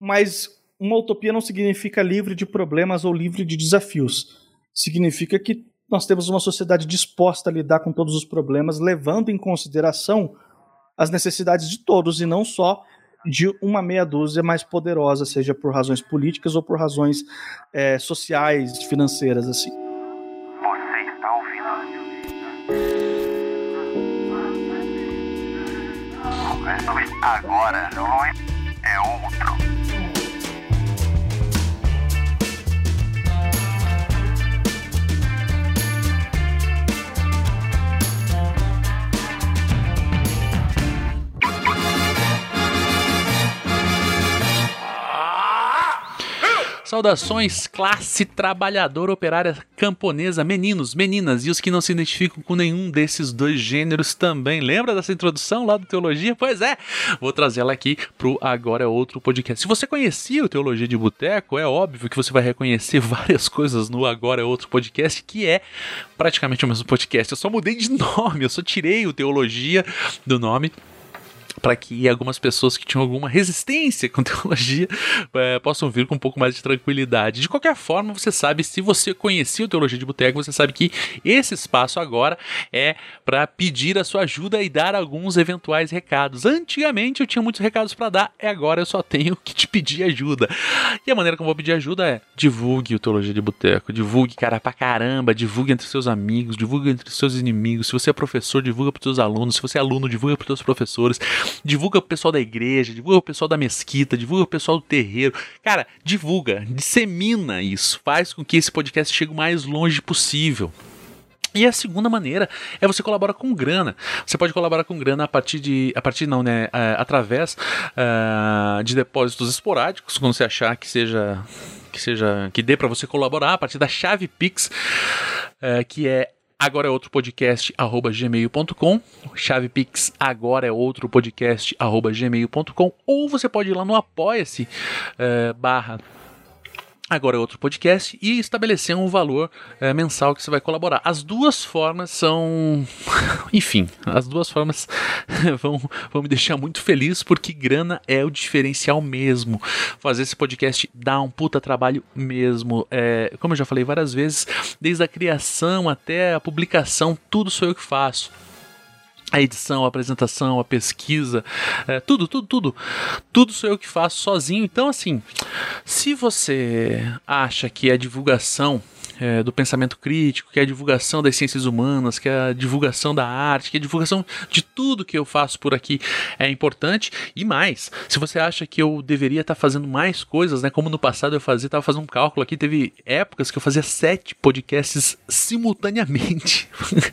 Mas uma utopia não significa livre de problemas ou livre de desafios. Significa que nós temos uma sociedade disposta a lidar com todos os problemas, levando em consideração as necessidades de todos e não só de uma meia dúzia mais poderosa, seja por razões políticas ou por razões é, sociais, financeiras, assim. Você está ouvindo? Agora é Saudações, classe trabalhadora operária camponesa, meninos, meninas e os que não se identificam com nenhum desses dois gêneros também. Lembra dessa introdução lá do Teologia? Pois é, vou trazer ela aqui pro Agora é Outro podcast. Se você conhecia o Teologia de Boteco, é óbvio que você vai reconhecer várias coisas no Agora é Outro podcast, que é praticamente o mesmo podcast. Eu só mudei de nome, eu só tirei o Teologia do nome para que algumas pessoas que tinham alguma resistência com teologia é, possam vir com um pouco mais de tranquilidade. De qualquer forma, você sabe, se você conhecia o Teologia de Boteco, você sabe que esse espaço agora é para pedir a sua ajuda e dar alguns eventuais recados. Antigamente eu tinha muitos recados para dar, e agora eu só tenho que te pedir ajuda. E a maneira como eu vou pedir ajuda é divulgue o Teologia de Boteco, divulgue, cara, pra caramba, divulgue entre seus amigos, divulgue entre seus inimigos. Se você é professor, divulga para seus alunos. Se você é aluno, divulga para seus professores divulga pro pessoal da igreja, divulga pro pessoal da mesquita, divulga pro pessoal do terreiro. Cara, divulga, dissemina isso, faz com que esse podcast chegue o mais longe possível. E a segunda maneira é você colaborar com grana. Você pode colaborar com grana a partir de. A partir não, né? É, através uh, de depósitos esporádicos, quando você achar que seja. Que seja. que dê para você colaborar a partir da chave Pix, uh, que é agora é outro podcast arroba gmail.com chavepix agora é outro podcast arroba gmail.com ou você pode ir lá no apoia-se uh, barra agora é outro podcast e estabelecer um valor é, mensal que você vai colaborar. As duas formas são, enfim, as duas formas vão, vão me deixar muito feliz porque grana é o diferencial mesmo. Fazer esse podcast dá um puta trabalho mesmo. É, como eu já falei várias vezes, desde a criação até a publicação, tudo sou eu que faço a edição, a apresentação, a pesquisa, é, tudo, tudo, tudo. Tudo sou eu que faço sozinho. Então, assim, se você acha que a divulgação é, do pensamento crítico, que é a divulgação das ciências humanas, que é a divulgação da arte, que é a divulgação de tudo que eu faço por aqui é importante. E mais, se você acha que eu deveria estar tá fazendo mais coisas, né? Como no passado eu fazia, estava fazendo um cálculo aqui, teve épocas que eu fazia sete podcasts simultaneamente.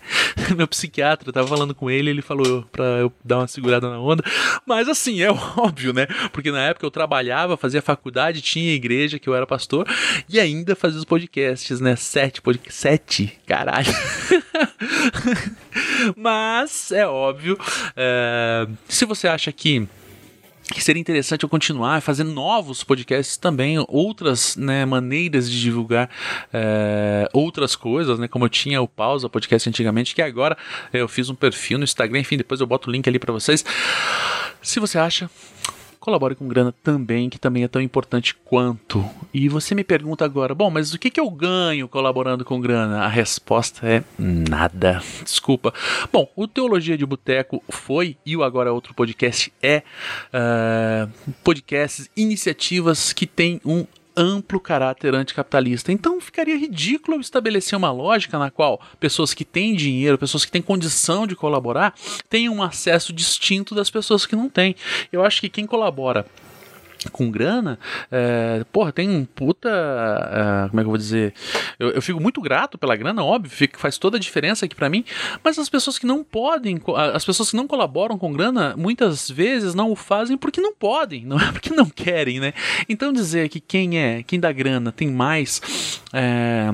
Meu psiquiatra estava falando com ele, ele falou para eu dar uma segurada na onda. Mas assim, é óbvio, né? Porque na época eu trabalhava, fazia faculdade, tinha igreja que eu era pastor e ainda fazia os podcasts, né? Sete podcasts. Sete? Caralho. Mas é óbvio. É, se você acha que que seria interessante eu continuar fazendo novos podcasts também, outras né, maneiras de divulgar é, outras coisas, né, como eu tinha o Pausa Podcast antigamente, que agora eu fiz um perfil no Instagram, enfim, depois eu boto o link ali para vocês. Se você acha, colabore com grana também, que também é tão importante quanto. E você me pergunta agora, bom, mas o que, que eu ganho colaborando com grana? A resposta é nada. Desculpa. Bom, o Teologia de Boteco foi, e o Agora é Outro Podcast é, uh, podcasts, iniciativas que têm um amplo caráter anticapitalista. Então ficaria ridículo estabelecer uma lógica na qual pessoas que têm dinheiro, pessoas que têm condição de colaborar, tenham um acesso distinto das pessoas que não têm. Eu acho que quem colabora com grana, é, porra, tem um puta. É, como é que eu vou dizer? Eu, eu, fico muito grato pela grana, óbvio, fica, faz toda a diferença aqui para mim, mas as pessoas que não podem, as pessoas que não colaboram com grana, muitas vezes não o fazem porque não podem, não é porque não querem, né? Então dizer que quem é, quem dá grana tem mais. É,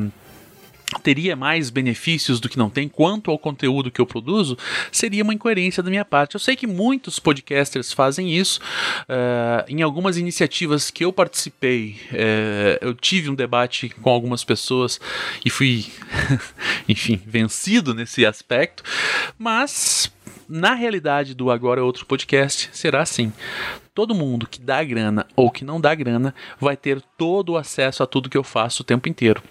teria mais benefícios do que não tem quanto ao conteúdo que eu produzo, seria uma incoerência da minha parte. Eu sei que muitos podcasters fazem isso. Uh, em algumas iniciativas que eu participei, uh, eu tive um debate com algumas pessoas e fui, enfim, vencido nesse aspecto. Mas na realidade do Agora é Outro Podcast, será assim. todo mundo que dá grana ou que não dá grana vai ter todo o acesso a tudo que eu faço o tempo inteiro.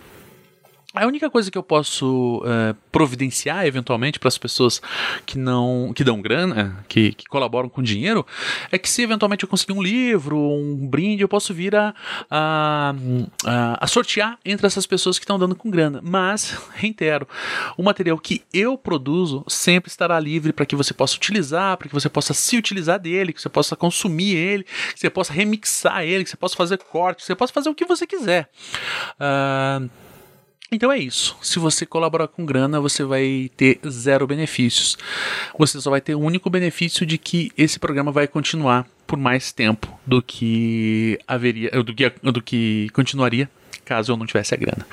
A única coisa que eu posso uh, providenciar eventualmente para as pessoas que não que dão grana, que, que, colaboram com dinheiro, é que se eventualmente eu conseguir um livro, um brinde, eu posso vir a, a, a, a sortear entre essas pessoas que estão dando com grana. Mas, reitero, o material que eu produzo sempre estará livre para que você possa utilizar, para que você possa se utilizar dele, que você possa consumir ele, que você possa remixar ele, que você possa fazer cortes, que você possa fazer o que você quiser. Uh, então é isso. Se você colaborar com grana, você vai ter zero benefícios. Você só vai ter o único benefício de que esse programa vai continuar por mais tempo do que haveria, do que, do que continuaria caso eu não tivesse a grana.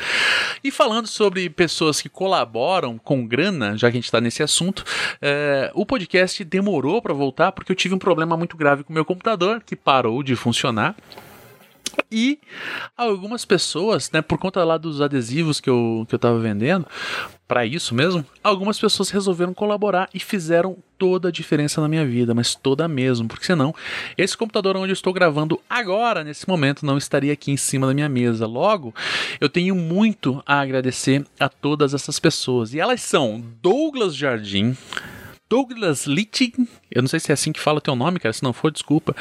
E falando sobre pessoas que colaboram com grana, já que a gente está nesse assunto, é, o podcast demorou para voltar porque eu tive um problema muito grave com o meu computador que parou de funcionar. E algumas pessoas, né, por conta lá dos adesivos que eu, que eu tava vendendo, para isso mesmo, algumas pessoas resolveram colaborar e fizeram toda a diferença na minha vida, mas toda mesmo, porque senão esse computador onde eu estou gravando agora, nesse momento, não estaria aqui em cima da minha mesa. Logo, eu tenho muito a agradecer a todas essas pessoas. E elas são Douglas Jardim, Douglas Litting, eu não sei se é assim que fala o teu nome, cara, se não for, desculpa.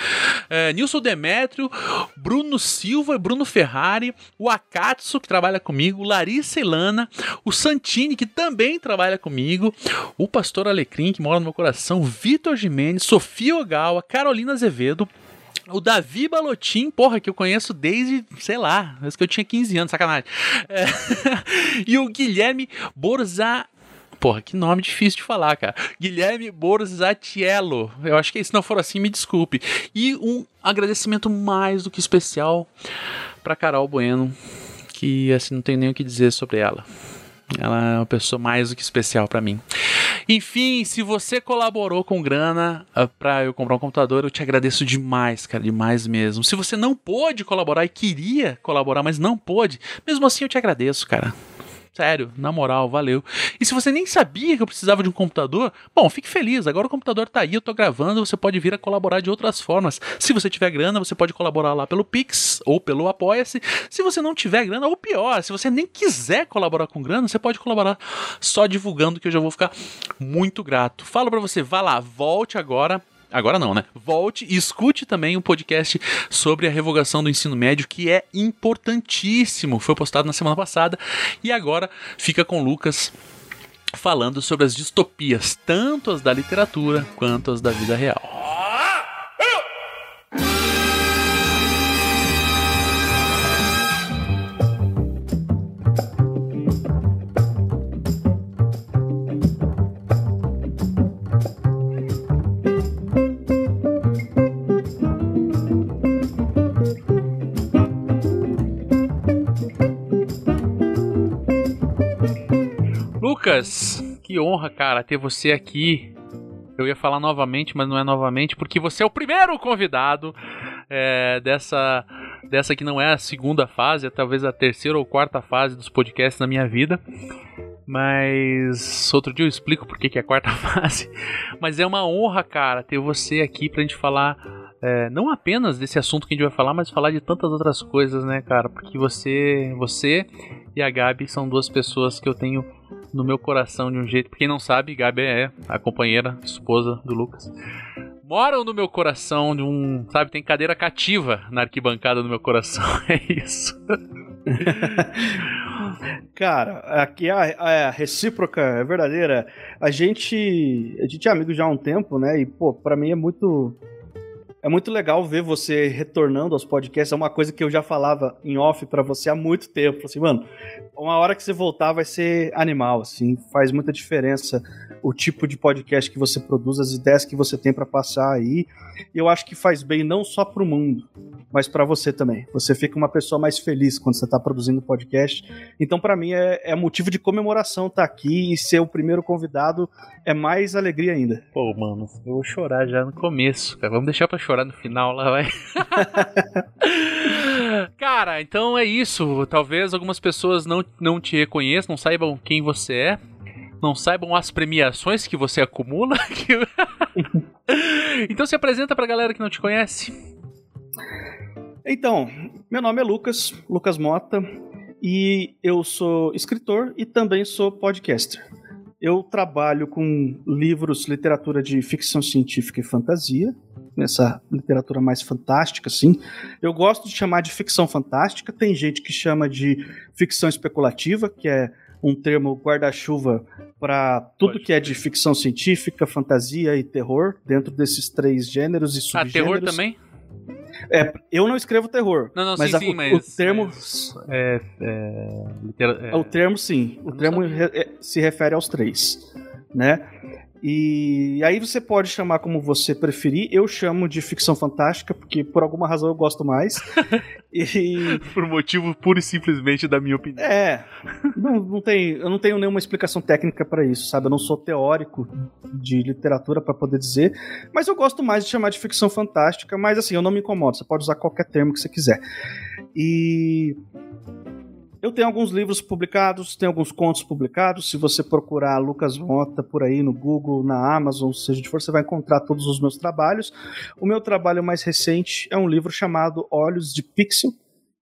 É, Nilson Demetrio, Bruno Silva, Bruno Ferrari, o Akatsu, que trabalha comigo, Larissa Ilana, o Santini, que também trabalha comigo, o Pastor Alecrim, que mora no meu coração, Vitor Jimenez, Sofia Ogawa, Carolina Azevedo, o Davi Balotin, porra, que eu conheço desde, sei lá, desde que eu tinha 15 anos, sacanagem. É, e o Guilherme Borza Porra, que nome difícil de falar, cara. Guilherme Borzatiello. Eu acho que se não for assim, me desculpe. E um agradecimento mais do que especial para Carol Bueno, que assim não tenho nem o que dizer sobre ela. Ela é uma pessoa mais do que especial para mim. Enfim, se você colaborou com grana uh, pra eu comprar um computador, eu te agradeço demais, cara, demais mesmo. Se você não pôde colaborar e queria colaborar, mas não pôde, mesmo assim eu te agradeço, cara. Sério, na moral, valeu. E se você nem sabia que eu precisava de um computador, bom, fique feliz. Agora o computador tá aí, eu tô gravando, você pode vir a colaborar de outras formas. Se você tiver grana, você pode colaborar lá pelo Pix ou pelo Apoia-se. Se você não tiver grana, ou pior, se você nem quiser colaborar com grana, você pode colaborar só divulgando que eu já vou ficar muito grato. Falo para você, vá lá, volte agora Agora não, né? Volte e escute também um podcast sobre a revogação do ensino médio, que é importantíssimo. Foi postado na semana passada. E agora fica com o Lucas falando sobre as distopias, tanto as da literatura quanto as da vida real. Lucas, que honra, cara, ter você aqui. Eu ia falar novamente, mas não é novamente, porque você é o primeiro convidado é, dessa, dessa que não é a segunda fase, é talvez a terceira ou quarta fase dos podcasts na minha vida. Mas outro dia eu explico por que é a quarta fase. Mas é uma honra, cara, ter você aqui pra gente falar é, não apenas desse assunto que a gente vai falar, mas falar de tantas outras coisas, né, cara? Porque você, você e a Gabi são duas pessoas que eu tenho no meu coração de um jeito. Pra quem não sabe, Gabi é a companheira, esposa do Lucas. Moram no meu coração de um. Sabe, tem cadeira cativa na arquibancada do meu coração. É isso. Cara, aqui a, a, recíproca é verdadeira. A gente, a gente é amigo já há um tempo, né? E, pô, pra mim é muito é muito legal ver você retornando aos podcasts. É uma coisa que eu já falava em off para você há muito tempo. Assim, mano, uma hora que você voltar vai ser animal, assim, faz muita diferença o tipo de podcast que você produz, as ideias que você tem para passar aí. E eu acho que faz bem não só pro mundo, mas para você também. Você fica uma pessoa mais feliz quando você tá produzindo podcast. Então, para mim, é, é, motivo de comemoração estar tá aqui e ser o primeiro convidado é mais alegria ainda. Pô, mano, eu vou chorar já no começo, cara. Vamos deixar pra chorar no final lá, vai. cara, então é isso. Talvez algumas pessoas não, não te reconheçam, não saibam quem você é não saibam as premiações que você acumula. então se apresenta pra galera que não te conhece. Então, meu nome é Lucas, Lucas Mota, e eu sou escritor e também sou podcaster. Eu trabalho com livros, literatura de ficção científica e fantasia, nessa literatura mais fantástica, assim. Eu gosto de chamar de ficção fantástica, tem gente que chama de ficção especulativa, que é um termo guarda-chuva para tudo que é de ficção científica, fantasia e terror, dentro desses três gêneros e Ah, subgêneros. terror também? É, eu não escrevo terror. Não, não, mas sim, a- sim, o, mas- o termo, mas- É. é, litera- é, o termo sim, o termo re- é- se refere aos três, né? E aí você pode chamar como você preferir. Eu chamo de ficção fantástica porque por alguma razão eu gosto mais. e Por motivo puro e simplesmente da minha opinião. é, não, não tem, eu não tenho nenhuma explicação técnica para isso, sabe? Eu não sou teórico de literatura para poder dizer, mas eu gosto mais de chamar de ficção fantástica. Mas assim, eu não me incomodo. Você pode usar qualquer termo que você quiser. E eu tenho alguns livros publicados, tenho alguns contos publicados. Se você procurar Lucas Mota por aí no Google, na Amazon, seja onde for, você vai encontrar todos os meus trabalhos. O meu trabalho mais recente é um livro chamado Olhos de Pixel,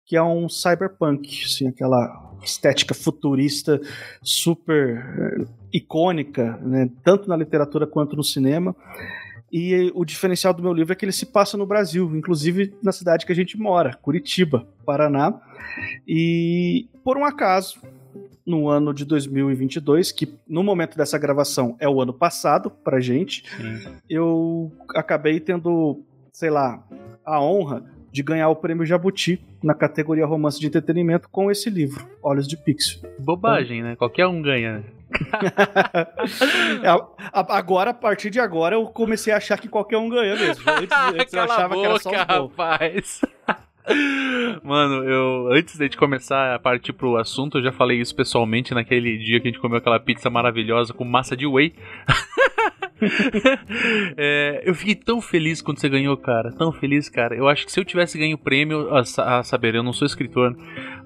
que é um cyberpunk, assim, aquela estética futurista super eh, icônica, né, tanto na literatura quanto no cinema. E o diferencial do meu livro é que ele se passa no Brasil, inclusive na cidade que a gente mora, Curitiba, Paraná. E por um acaso, no ano de 2022, que no momento dessa gravação é o ano passado pra gente, Sim. eu acabei tendo, sei lá, a honra de ganhar o prêmio Jabuti na categoria romance de entretenimento com esse livro, Olhos de Pixel. Bobagem, né? Qualquer um ganha. né? É, agora, a partir de agora, eu comecei a achar que qualquer um ganha mesmo. Antes, antes eu achava a que era só boca, os bons. rapaz. Mano, eu antes de começar a partir pro assunto, eu já falei isso pessoalmente naquele dia que a gente comeu aquela pizza maravilhosa com massa de whey. É, eu fiquei tão feliz quando você ganhou, cara. Tão feliz, cara. Eu acho que se eu tivesse ganho o prêmio, a, a saber, eu não sou escritor,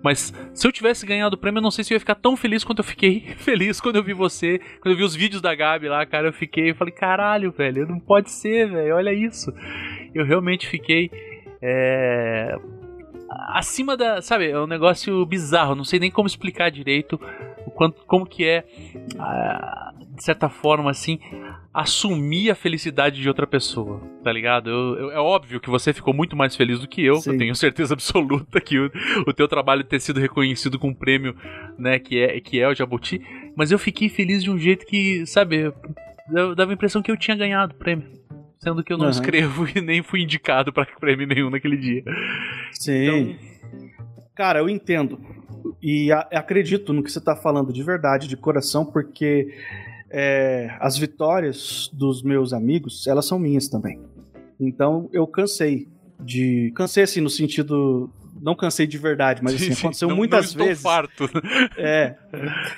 mas se eu tivesse ganhado o prêmio, eu não sei se eu ia ficar tão feliz quanto eu fiquei feliz quando eu vi você, quando eu vi os vídeos da Gabi lá, cara. Eu fiquei, eu falei, caralho, velho, não pode ser, velho, olha isso. Eu realmente fiquei. É, acima da. Sabe, é um negócio bizarro, não sei nem como explicar direito o quanto, como que é, ah, de certa forma, assim, assumir a felicidade de outra pessoa, tá ligado? Eu- eu- é óbvio que você ficou muito mais feliz do que eu, Sim. eu tenho certeza absoluta que o, o teu trabalho ter sido reconhecido com um prêmio, né, que é, que é o Jabuti, mas eu fiquei feliz de um jeito que, sabe, eu- dava a impressão que eu tinha ganhado o prêmio. Sendo que eu não Aham. escrevo e nem fui indicado pra prêmio nenhum naquele dia. Sim. Cara, eu entendo. E acredito no que você está falando de verdade, de coração, porque é, as vitórias dos meus amigos, elas são minhas também. Então eu cansei de. Cansei assim, no sentido. Não cansei de verdade, mas assim, aconteceu Não- muitas não estou vezes. farto. É.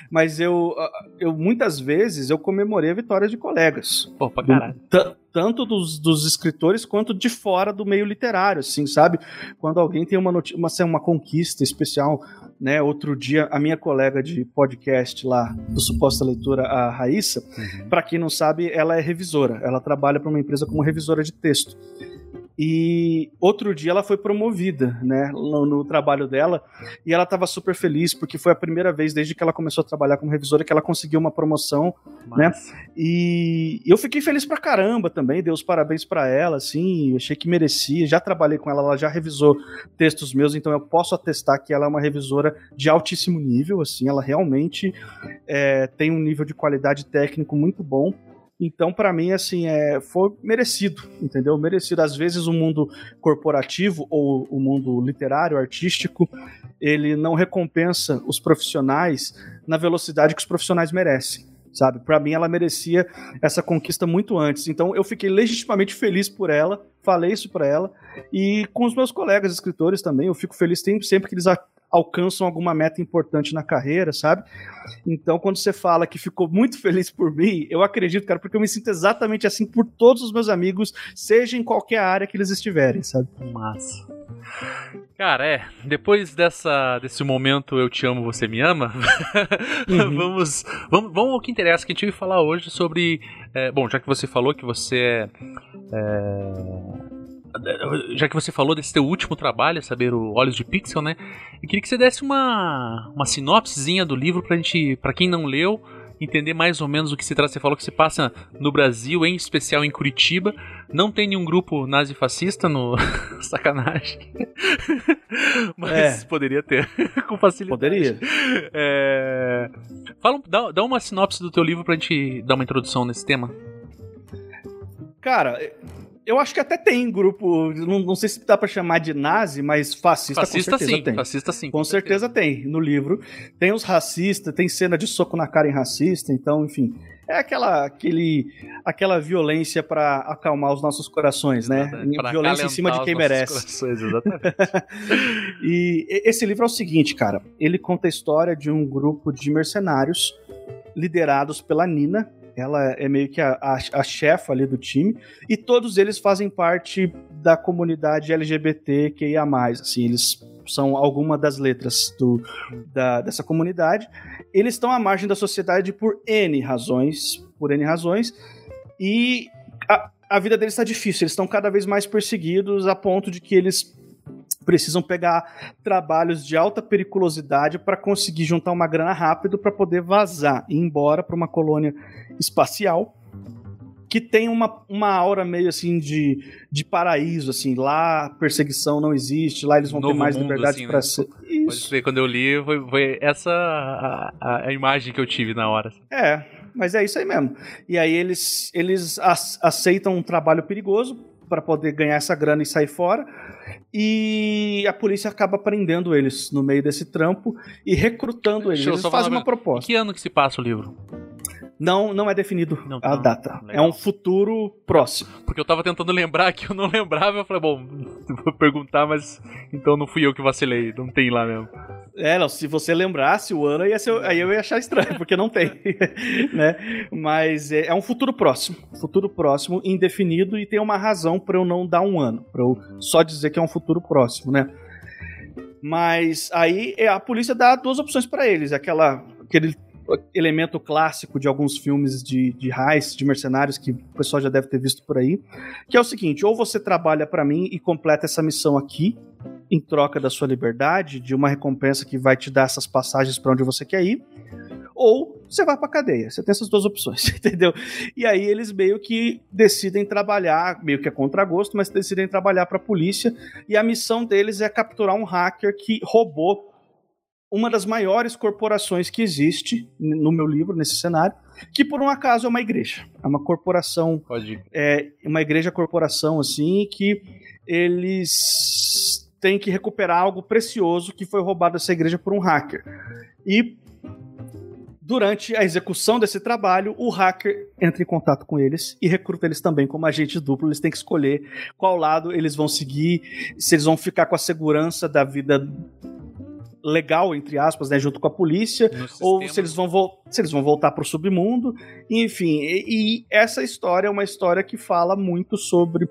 Mas eu, eu muitas vezes eu comemorei vitórias de colegas. Pô, pra caralho. T- tanto dos, dos escritores quanto de fora do meio literário, assim, sabe? Quando alguém tem uma, uma, assim, uma conquista especial, né? Outro dia, a minha colega de podcast lá, do Suposta Leitura, a Raíssa, pra quem não sabe, ela é revisora. Ela trabalha para uma empresa como revisora de texto. E outro dia ela foi promovida, né, no, no trabalho dela, e ela estava super feliz porque foi a primeira vez desde que ela começou a trabalhar como revisora que ela conseguiu uma promoção Mas- e eu fiquei feliz pra caramba também, dei os parabéns pra ela, assim, achei que merecia. Já trabalhei com ela, ela já revisou textos meus, então eu posso atestar que ela é uma revisora de altíssimo nível, assim, ela realmente é, tem um nível de qualidade técnico muito bom. Então, pra mim, assim, é, foi merecido, entendeu? Merecido. Às vezes o mundo corporativo ou o mundo literário, artístico, ele não recompensa os profissionais na velocidade que os profissionais merecem sabe? Para mim ela merecia essa conquista muito antes. Então eu fiquei legitimamente feliz por ela, falei isso para ela e com os meus colegas escritores também, eu fico feliz sempre, que eles alcançam alguma meta importante na carreira, sabe? Então quando você fala que ficou muito feliz por mim, eu acredito, cara, porque eu me sinto exatamente assim por todos os meus amigos, seja em qualquer área que eles estiverem, sabe? Massa. Cara, é. Depois dessa, desse momento Eu Te Amo, Você Me Ama, Uhum. vamos, vamos, vamos ao que interessa, que a gente vai falar hoje sobre. É, bom, já que você falou que você é. é, já que você falou desse teu último trabalho, saber o Olhos de Pixel, né? Eu queria que você desse uma, uma sinopsezinha do livro pra gente, para quem não leu, entender mais ou menos o que se trata. Você falou que se passa no Brasil, em especial em Curitiba. Não tem nenhum grupo nazifascista no. Sacanagem. Mas É. poderia ter, com facilidade. Poderia. É... Fala, dá, dá uma sinopse do teu livro pra gente dar uma introdução nesse tema. Cara, eu acho que até tem grupo, não, não sei se dá pra chamar de nazi, mas fascista, Fascista com certeza sim, tem. fascista sim. Com certeza tem no livro. Tem os racistas, tem cena de soco na cara em racista, então, enfim. É aquela, aquele, aquela violência pra acalmar os nossos corações, né? Pra violência em cima de quem merece. corações, exatamente. E- esse livro é o seguinte, cara. Ele conta a história de um grupo de mercenários liderados pela Nina. Ela é meio que a, a, a chefa ali do time. E todos eles fazem parte da comunidade LGBTQIA+. Assim, eles são alguma das letras do, da, dessa comunidade. Eles estão à margem da sociedade por N razões. Por N razões. E a, a vida deles está difícil. Eles estão cada vez mais perseguidos a ponto de que eles precisam pegar trabalhos de alta periculosidade para conseguir juntar uma grana rápido para poder vazar e ir embora para uma colônia espacial que tem uma, uma aura meio assim de, de paraíso, assim, lá perseguição não existe, lá eles vão ter Novo mais mundo, liberdade assim, para né? ser. Pode Isso. ser, quando eu li, foi, foi essa a, a- a imagem que eu tive na hora. É, mas é isso aí mesmo. E aí eles, eles ac- aceitam um trabalho perigoso para poder ganhar essa grana e sair fora. E a polícia acaba prendendo eles no meio desse trampo e recrutando eles. Eles fazem uma Em proposta. que ano que se passa o livro? Não, não é definido Não, a não. data. É Legal. um futuro próximo. Porque eu tava tentando lembrar que eu não lembrava, eu falei, bom, vou perguntar, mas então não fui eu que vacilei, não tem lá mesmo. É, não, se você lembrasse o ano, ser- aí eu ia achar estranho, porque não tem. né? Mas é, é um futuro próximo. Futuro próximo, indefinido, e tem uma razão para eu não dar um ano. Para eu só dizer que é um futuro próximo, né? Mas aí é, a polícia dá duas opções para eles. Aquela, aquele elemento clássico de alguns filmes de, de heist, de mercenários, que o pessoal já deve ter visto por aí. Que é o seguinte: ou você trabalha para mim e completa essa missão aqui, em troca da sua liberdade, de uma recompensa que vai te dar essas passagens para onde você quer ir, ou você vai pra cadeia. Você tem essas duas opções, entendeu? E aí eles meio que decidem trabalhar, meio que é contra gosto, mas decidem trabalhar para a polícia, e a missão deles é capturar um hacker que roubou uma das maiores corporações que existe no meu livro, nesse cenário, que por um acaso é uma igreja. É uma corporação Pode. é uma igreja corporação assim que eles têm que recuperar algo precioso que foi roubado dessa igreja por um hacker. E durante a execução desse trabalho, o hacker entra em contato com eles e recruta eles também como agente duplo. Eles têm que escolher qual lado eles vão seguir, se eles vão ficar com a segurança da vida legal, entre aspas, né, junto com a polícia, ou se eles vão, se eles vão voltar para o submundo, enfim. E, e essa história é uma história que fala muito sobre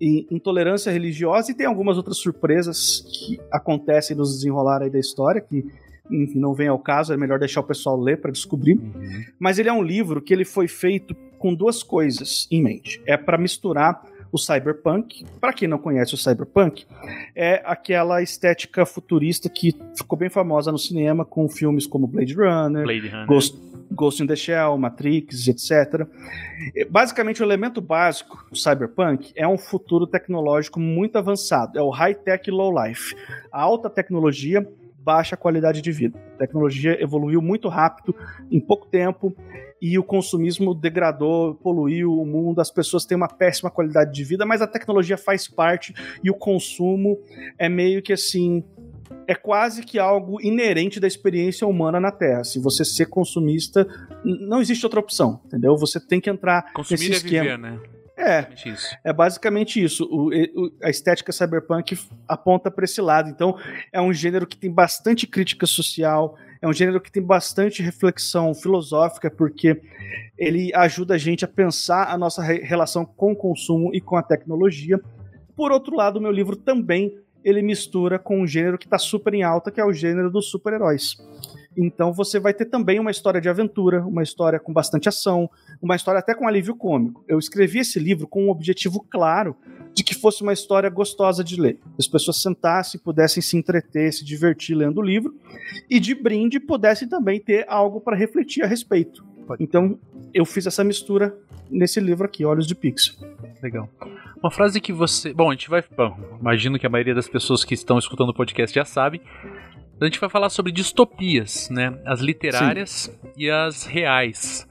i- intolerância religiosa e tem algumas outras surpresas que acontecem nos desenrolar aí da história que enfim, não vem ao caso, é melhor deixar o pessoal ler para descobrir. Mas ele é um livro que ele foi feito com duas coisas em mente. É para misturar o cyberpunk. Para quem não conhece o cyberpunk, é aquela estética futurista que ficou bem famosa no cinema com filmes como Blade Runner, Blade Runner. Ghost, Ghost in the Shell, Matrix, etc. Basicamente, o elemento básico do cyberpunk é um futuro tecnológico muito avançado. É o high-tech low-life. A alta tecnologia, baixa qualidade de vida. A tecnologia evoluiu muito rápido, em pouco tempo, e o consumismo degradou, poluiu o mundo, as pessoas têm uma péssima qualidade de vida, mas a tecnologia faz parte e o consumo é meio que assim é quase que algo inerente da experiência humana na Terra. Se você ser consumista, não existe outra opção, entendeu? Você tem que entrar Consumir nesse é esquema. viver, né? É, Basicamente isso. é basicamente isso. O- o- a estética cyberpunk aponta para esse lado. Então, é um gênero que tem bastante crítica social, é um gênero que tem bastante reflexão filosófica, porque ele ajuda a gente a pensar a nossa re- relação com o consumo e com a tecnologia. Por outro lado, o meu livro também ele mistura com um gênero que está super em alta, que é o gênero dos super-heróis. Então você vai ter também uma história de aventura, uma história com bastante ação, uma história até com alívio cômico. Eu escrevi esse livro com um objetivo claro de que fosse uma história gostosa de ler. As pessoas sentassem, pudessem se entreter, se divertir lendo o livro e de brinde pudessem também ter algo para refletir a respeito. Então eu fiz essa mistura nesse livro aqui, Olhos de Pixel. Legal. Uma frase que você. Bom, a gente vai. Bom, imagino que a maioria das pessoas que estão escutando o podcast já sabe. A gente vai falar sobre distopias, né? As literárias Sim. e as reais.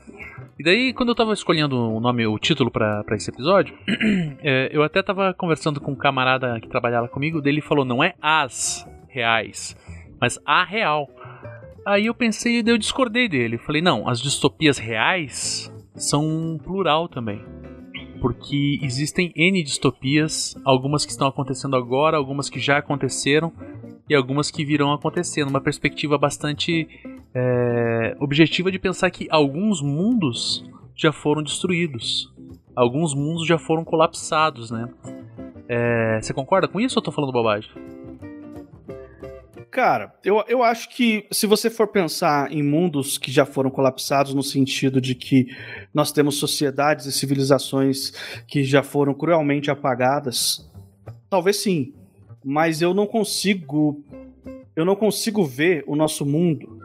E daí, quando eu tava escolhendo o nome, o título para esse episódio, é, eu até tava conversando com um camarada que trabalhava comigo, dele falou: não é as reais, mas a real. Aí eu pensei e eu discordei dele. Falei: não, as distopias reais são plural também porque existem N distopias, algumas que estão acontecendo agora, algumas que já aconteceram e algumas que virão acontecer, numa perspectiva bastante é, objetiva de pensar que alguns mundos já foram destruídos, alguns mundos já foram colapsados, né? É, você concorda com isso ou eu tô falando bobagem? Cara, eu, eu acho que se você for pensar em mundos que já foram colapsados, no sentido de que nós temos sociedades e civilizações que já foram cruelmente apagadas, talvez sim. Mas eu não consigo. Eu não consigo ver o nosso mundo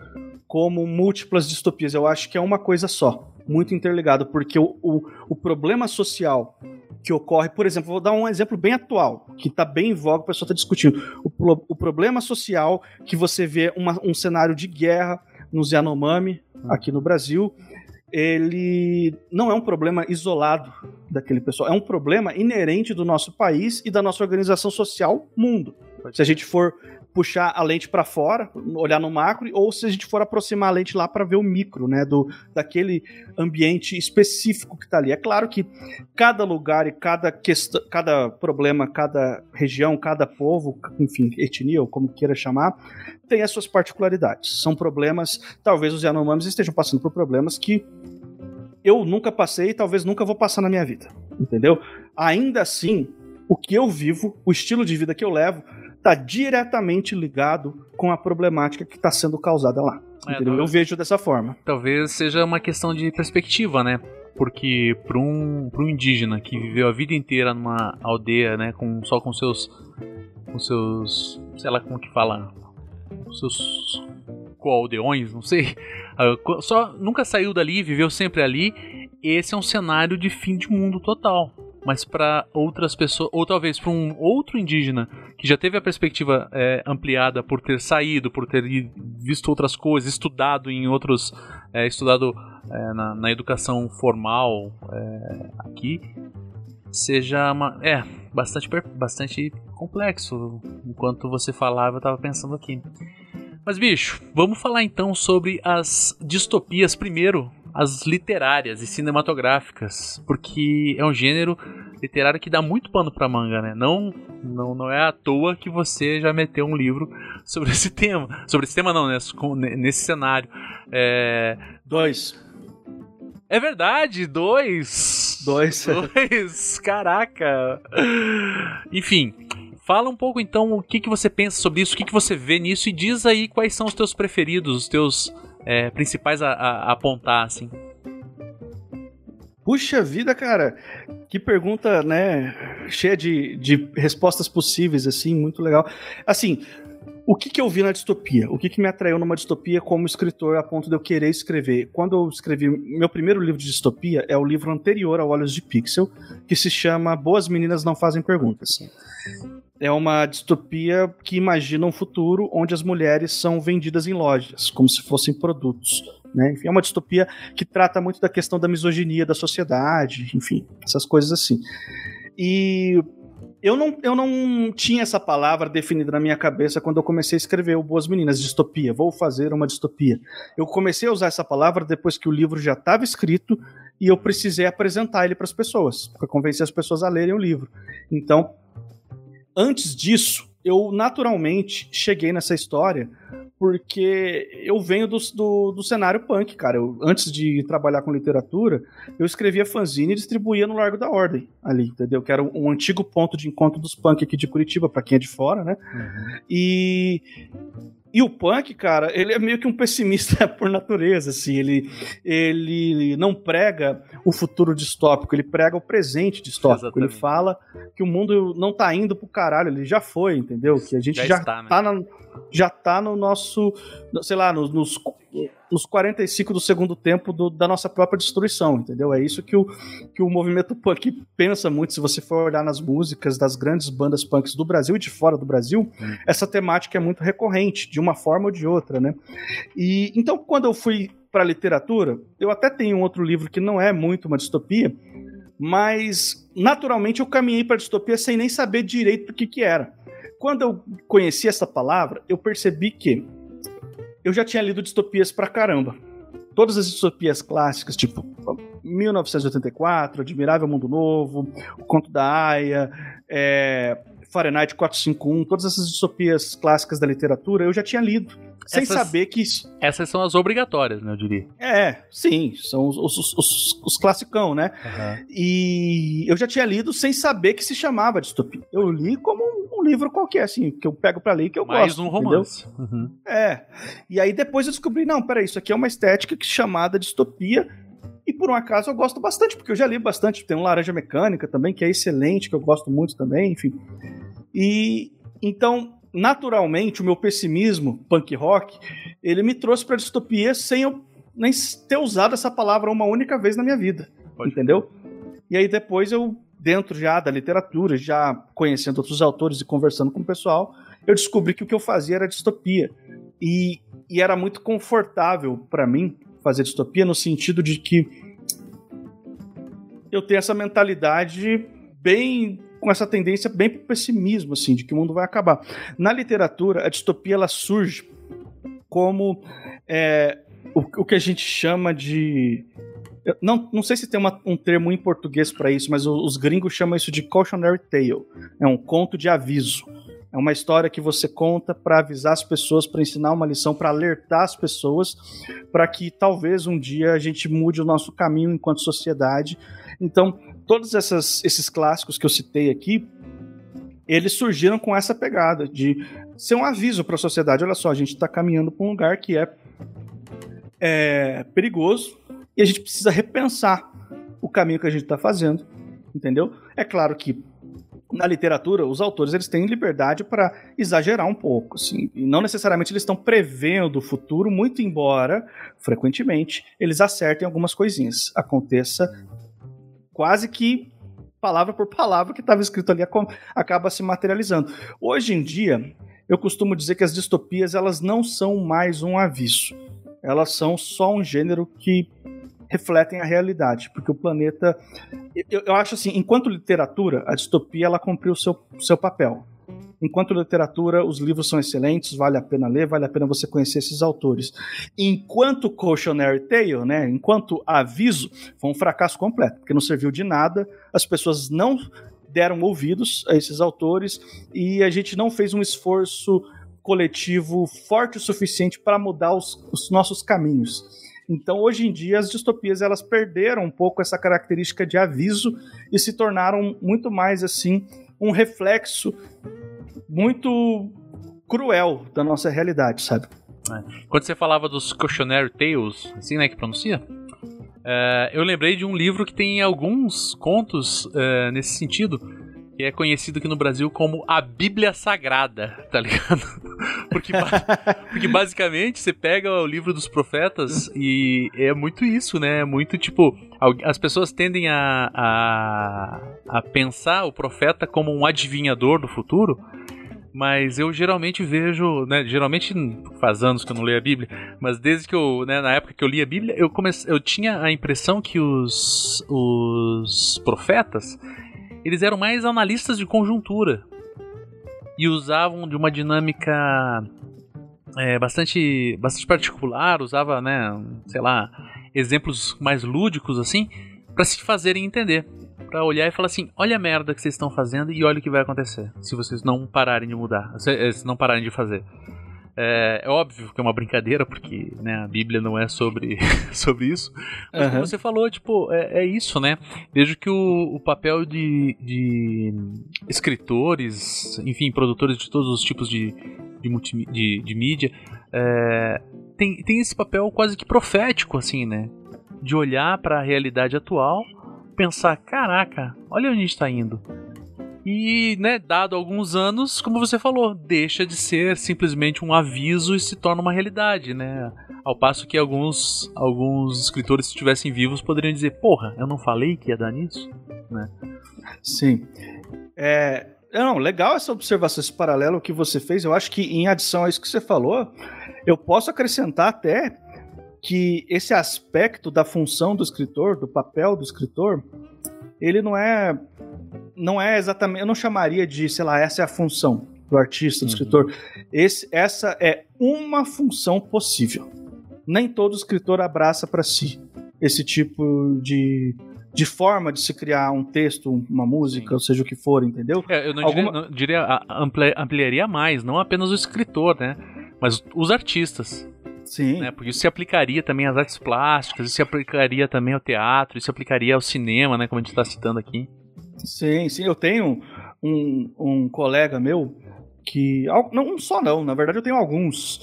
como múltiplas distopias. Eu acho que é uma coisa só, muito interligado, porque o, o, o problema social que ocorre, por exemplo, vou dar um exemplo bem atual, que está bem em voga, o pessoal está discutindo. O, o, problema social que você vê uma, um cenário de guerra nos Yanomami, aqui no Brasil, ele não é um problema isolado daquele pessoal, é um problema inerente do nosso país e da nossa organização social mundo. Se a gente for puxar a lente para fora, olhar no macro, ou se a gente for aproximar a lente lá para ver o micro, né, do daquele ambiente específico que está ali. É claro que cada lugar e cada questão, cada problema, cada região, cada povo, enfim, etnia ou como queira chamar, tem as suas particularidades. São problemas, talvez os Yanomamis estejam passando por problemas que eu nunca passei e talvez nunca vou passar na minha vida, entendeu? Ainda assim, o que eu vivo, o estilo de vida que eu levo, está diretamente ligado com a problemática que está sendo causada lá. É, eu vejo dessa forma. Talvez seja uma questão de perspectiva, né? Porque para um, um indígena que viveu a vida inteira numa aldeia, né, com, só com seus com seus, sei lá como que fala, com seus coaldeões, não sei, ah, só nunca saiu dali, viveu sempre ali. Esse é um cenário de fim de mundo total mas para outras pessoas, ou talvez para um outro indígena que já teve a perspectiva é, ampliada por ter saído, por ter visto outras coisas, estudado em outros, é, estudado é, na, na, educação formal é, aqui, seja uma, é bastante bastante complexo. Enquanto você falava, eu estava pensando aqui. Mas bicho, vamos falar então sobre as distopias primeiro as literárias e cinematográficas, porque é um gênero literário que dá muito pano para manga, né? Não, não, não é à toa que você já meteu um livro sobre esse tema, sobre esse tema não, né? Nesse cenário. É... Dois. É verdade, dois. Dois. Dois, caraca. Enfim, Fala um pouco então o que, que você pensa sobre isso, o que, que você vê nisso e diz aí quais são os teus preferidos, os teus é, principais a, a, a apontar, assim? Puxa vida, cara, que pergunta, né, cheia de, de respostas possíveis, assim, muito legal. Assim, o que, que eu vi na distopia? O que, que me atraiu numa distopia como escritor a ponto de eu querer escrever? Quando eu escrevi meu primeiro livro de distopia, é o livro anterior ao Olhos de Pixel, que se chama Boas Meninas Não Fazem Perguntas é uma distopia que imagina um futuro onde as mulheres são vendidas em lojas, como se fossem produtos. Né? Enfim, é uma distopia que trata muito da questão da misoginia da sociedade, enfim, essas coisas assim. E eu não, eu não tinha essa palavra definida na minha cabeça quando eu comecei a escrever o Boas Meninas, distopia. Vou fazer uma distopia. Eu comecei a usar essa palavra depois que o livro já estava escrito e eu precisei apresentar ele para as pessoas, para convencer as pessoas a lerem o livro. Então, Antes disso, eu naturalmente cheguei nessa história porque eu venho do, do, do cenário punk, cara. Eu, antes de trabalhar com literatura, eu escrevia fanzine e distribuía no Largo da Ordem, ali, entendeu? Que era um, um antigo ponto de encontro dos punk aqui de Curitiba, para quem é de fora, né? Uhum. E E o punk, cara, ele é meio que um pessimista por natureza, assim. Ele, ele não prega o futuro distópico, ele prega o presente distópico. Exatamente. Ele fala que o mundo não tá indo pro caralho, ele já foi, entendeu? Que a gente Já já, está, né? tá na- já tá no nosso, sei lá, nos, nos, nos 45 do segundo tempo do- da nossa própria destruição, entendeu? É isso que o, que o movimento punk pensa muito. Se você for olhar nas músicas das grandes bandas punks do Brasil e de fora do Brasil, essa temática é muito recorrente, de uma forma ou de outra, né? E então, quando eu fui para literatura, eu até tenho um outro livro que não é muito uma distopia, mas naturalmente eu caminhei para distopia sem nem saber direito o que que era. Quando eu conheci essa palavra, eu percebi que eu já tinha lido distopias pra caramba. Todas as distopias clássicas, tipo 1984, Admirável Mundo Novo, O Conto da Aya, é, Fahrenheit 451, todas essas distopias clássicas da literatura eu já tinha lido. Sem Essas- saber que isso. Essas são as obrigatórias, né, eu diria. É, sim, são os, os, os, os classicão, né? E eu já tinha lido sem saber que se chamava distopia. Eu li como um, um livro qualquer, assim, que eu pego pra ler e que eu Mais gosto. um entendeu? romance. Uhum. É. E aí depois eu descobri, não, peraí, isso aqui é uma estética que chamada distopia. E por um acaso eu gosto bastante, porque eu já li bastante. Tem um Laranja Mecânica também, que é excelente, que eu gosto muito também, enfim. E então, naturalmente, o meu pessimismo punk rock, ele me trouxe pra distopia sem eu nem ter usado essa palavra uma única vez na minha vida. Pode entendeu? E aí depois eu, dentro já da literatura, já conhecendo outros autores e conversando com o pessoal, eu descobri que o que eu fazia era distopia. E, e era muito confortável pra mim fazer distopia no sentido de que eu tenho essa mentalidade bem com essa tendência bem pro pessimismo assim, de que o mundo vai acabar. Na literatura, a distopia ela surge como é, o, o que a gente chama de não, não sei se tem uma- um termo em português para isso, mas o- os gringos chamam isso de cautionary tale. É um conto de aviso. É uma história que você conta para avisar as pessoas, para ensinar uma lição, para alertar as pessoas, para que talvez um dia a gente mude o nosso caminho enquanto sociedade. Então, todos essas- esses clássicos que eu citei aqui, eles surgiram com essa pegada de ser um aviso para a sociedade. Olha só, a gente está caminhando para um lugar que é, é perigoso e a gente precisa repensar o caminho que a gente está fazendo, entendeu? É claro que na literatura, os autores eles têm liberdade para exagerar um pouco, assim, e não necessariamente eles estão prevendo o futuro, muito embora, frequentemente, eles acertem algumas coisinhas. Aconteça quase que palavra por palavra que estava escrito ali acaba se materializando. Hoje em dia, eu costumo dizer que as distopias elas não são mais um aviso. Elas são só um gênero que refletem a realidade, porque o planeta eu, eu acho assim, enquanto literatura, a distopia ela cumpriu o seu, seu papel. Enquanto literatura, os livros são excelentes, vale a pena ler, vale a pena você conhecer esses autores. Enquanto cautionary tale, né, enquanto aviso, foi um fracasso completo, porque não serviu de nada, as pessoas não deram ouvidos a esses autores e a gente não fez um esforço coletivo forte o suficiente para mudar os, os nossos caminhos. Então, hoje em dia, as distopias elas perderam um pouco essa característica de aviso e se tornaram muito mais assim um reflexo muito cruel da nossa realidade, sabe? Quando você falava dos Cautionary Tales, assim, né, que pronuncia? é, eu lembrei de um livro que tem alguns contos é, nesse sentido, que é conhecido aqui no Brasil como a Bíblia Sagrada, tá ligado? Porque, porque basicamente você pega o livro dos profetas e é muito isso, né? É muito tipo. As pessoas tendem a, a, a pensar o profeta como um adivinhador do futuro. Mas eu geralmente vejo, né, geralmente faz anos que eu não leio a Bíblia, mas desde que eu, né, na época que eu li a Bíblia, eu comecei, eu tinha a impressão que os os profetas, eles eram mais analistas de conjuntura e usavam de uma dinâmica é, bastante bastante particular, usava, né, sei lá, exemplos mais lúdicos assim, para se fazerem entender Pra olhar e falar assim: olha a merda que vocês estão fazendo e olha o que vai acontecer se vocês não pararem de mudar, se, se não pararem de fazer. É, é, óbvio que é uma brincadeira, porque né, a Bíblia não é sobre, sobre isso. Mas uhum. como você falou, tipo, é, é, isso, né? Vejo que o, o papel de, de escritores, enfim, produtores de todos os tipos de, de, multi, de, de mídia, é, tem, tem esse papel quase que profético, assim, né? De olhar para a realidade atual, pensar, caraca, olha onde a gente está indo. E, né, dado alguns anos, como você falou, deixa de ser simplesmente um aviso e se torna uma realidade, né? Ao passo que alguns, alguns escritores, se estivessem vivos, poderiam dizer: Porra, eu não falei que ia dar nisso? Né? Sim. É, não, legal essa observação, esse paralelo que você fez. Eu acho que, em adição a isso que você falou, eu posso acrescentar até que esse aspecto da função do escritor, do papel do escritor, ele não é não é exatamente, eu não chamaria de, sei lá, essa é a função do artista, do uhum. escritor. Esse, essa é uma função possível. Nem todo escritor abraça para si esse tipo de, de forma de se criar um texto, uma música, Sim. ou seja o que for, entendeu? É, eu não Alguma... diria, não, diria ampli, ampliaria mais, não apenas o escritor, né? Mas os artistas. Sim. Né? Porque isso se aplicaria também às artes plásticas, isso se aplicaria também ao teatro, isso se aplicaria ao cinema, né? Como a gente está citando aqui. Sim, sim. Eu tenho um, um colega meu que. Não só não, na verdade eu tenho alguns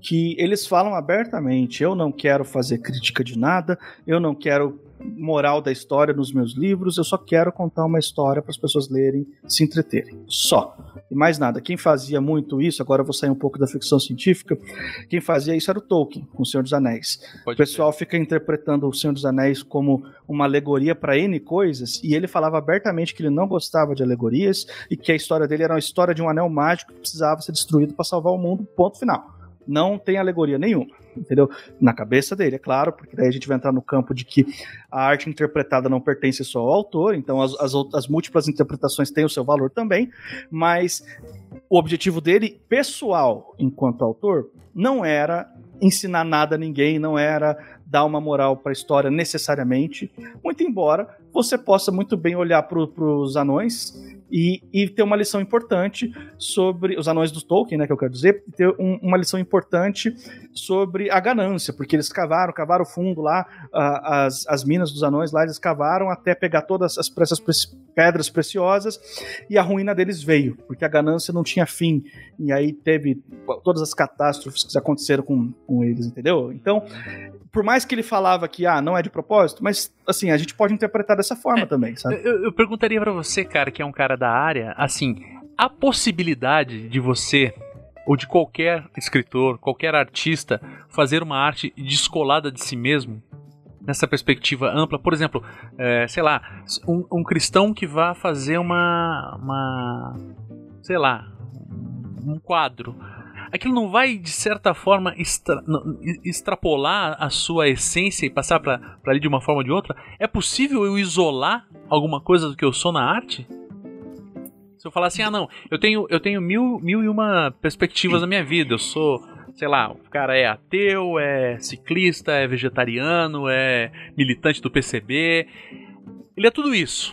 que eles falam abertamente: eu não quero fazer crítica de nada, eu não quero moral da história nos meus livros, eu só quero contar uma história para as pessoas lerem, se entreterem. Só. E mais nada. Quem fazia muito isso, agora eu vou sair um pouco da ficção científica, quem fazia isso era o Tolkien, com o Senhor dos Anéis. Pode o pessoal fica interpretando o Senhor dos Anéis como uma alegoria para N coisas, e ele falava abertamente que ele não gostava de alegorias e que a história dele era uma história de um anel mágico que precisava ser destruído para salvar o mundo, ponto final. Não tem alegoria nenhuma entendeu? Na cabeça dele, é claro, porque daí a gente vai entrar no campo de que a arte interpretada não pertence só ao autor, então as, as, as múltiplas interpretações têm o seu valor também, mas o objetivo dele, pessoal, enquanto autor, não era ensinar nada a ninguém, não era dar uma moral para a história necessariamente, muito embora você possa muito bem olhar para os anões e, e ter uma lição importante sobre os anões do Tolkien, né, que eu quero dizer, ter um, uma lição importante sobre a ganância, porque eles cavaram, cavaram fundo lá, as, as minas dos anões lá, eles cavaram até pegar todas as, essas pedras preciosas e a ruína deles veio, porque a ganância não tinha fim, e aí teve todas as catástrofes que aconteceram com, com eles, entendeu? Então, por mais que ele falava que, ah, não é de propósito, mas, assim, a gente pode interpretar dessa forma é, também, sabe? Eu, eu perguntaria para você, cara, que é um cara da área, assim, a possibilidade de você ou de qualquer escritor, qualquer artista fazer uma arte descolada de si mesmo nessa perspectiva ampla, por exemplo, é, sei lá, um, um, cristão que vá fazer uma, uma, sei lá, um quadro, aquilo não vai de certa forma extra, extrapolar a sua essência e passar para ali de uma forma ou de outra? É possível eu isolar alguma coisa do que eu sou na arte? Se eu falar assim, ah não, eu tenho, eu tenho mil, mil e uma perspectivas na minha vida, eu sou, sei lá, o cara é ateu, é ciclista, é vegetariano, é militante do PCB, ele é tudo isso.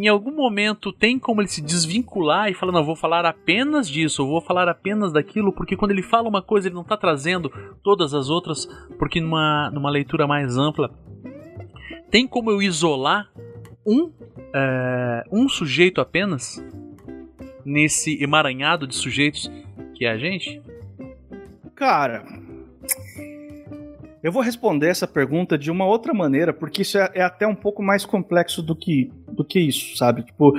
Em algum momento tem como ele se desvincular e falar, não, eu vou falar apenas disso, eu vou falar apenas daquilo, porque quando ele fala uma coisa ele não está trazendo todas as outras, porque numa, numa leitura mais ampla tem como eu isolar um é, um sujeito apenas nesse emaranhado de sujeitos que é a gente? Cara, eu vou responder essa pergunta de uma outra maneira, porque isso é, é, até um pouco mais complexo do que, do que isso, sabe? Tipo,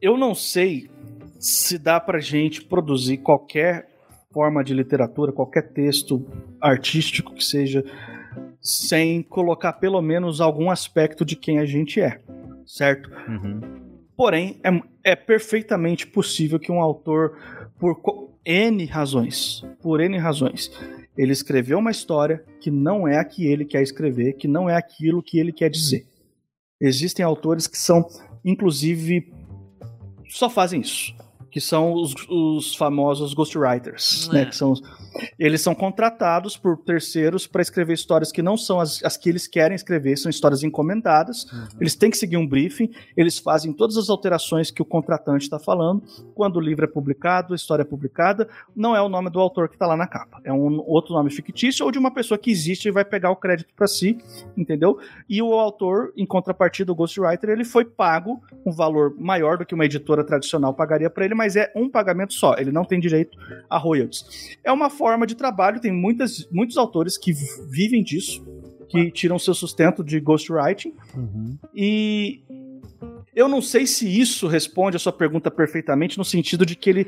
eu não sei se dá pra gente produzir qualquer forma de literatura, qualquer texto artístico que seja, sem colocar pelo menos algum aspecto de quem a gente é certo? Uhum. Porém, é, é perfeitamente possível que um autor, por N razões, por N razões, ele escreveu uma história que não é a que ele quer escrever, que não é aquilo que ele quer dizer. Existem autores que são, inclusive, só fazem isso. que são os, os famosos ghostwriters, É. né? Que são, os- eles são contratados por terceiros para escrever histórias que não são as, as que eles querem escrever, são histórias encomendadas. Eles têm que seguir um briefing, eles fazem todas as alterações que o contratante está falando. Quando o livro é publicado, a história é publicada, não é o nome do autor que está lá na capa, é um outro nome fictício ou de uma pessoa que existe e vai pegar o crédito para si, entendeu? E o autor, em contrapartida, o ghostwriter, ele foi pago um valor maior do que uma editora tradicional pagaria para ele, mas é um pagamento só, ele não tem direito a royalties. É uma forma de trabalho, tem muitas, muitos autores que vivem disso, que tiram seu sustento de ghostwriting, Uhum. e eu não sei se isso responde a sua pergunta perfeitamente, no sentido de que ele,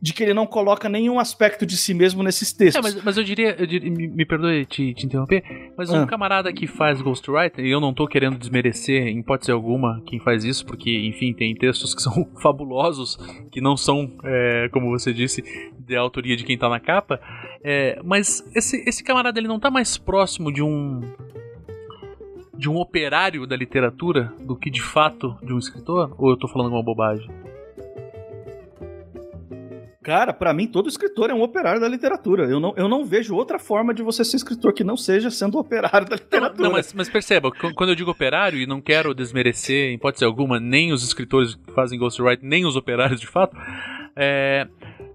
de que ele não coloca nenhum aspecto de si mesmo nesses É, textos. mas, mas eu diria, eu diria- me, me perdoe te, te interromper, mas um Ah. camarada que faz ghostwriter, e eu não tô querendo desmerecer em hipótese alguma quem faz isso, porque, enfim, tem textos que são fabulosos, que não são, é, como você disse, de autoria de quem tá na capa, é, mas esse, esse camarada ele não tá mais próximo de um de um operário da literatura do que de fato de um escritor? Ou eu tô falando uma bobagem? Cara, pra mim, todo escritor é um operário da literatura. Eu não, eu não vejo outra forma de você ser escritor que não seja sendo operário da Não, literatura. não, mas, mas perceba, qu- quando eu digo operário, e não quero desmerecer, em hipótese alguma, nem os escritores que fazem ghostwriting, nem os operários de fato, é,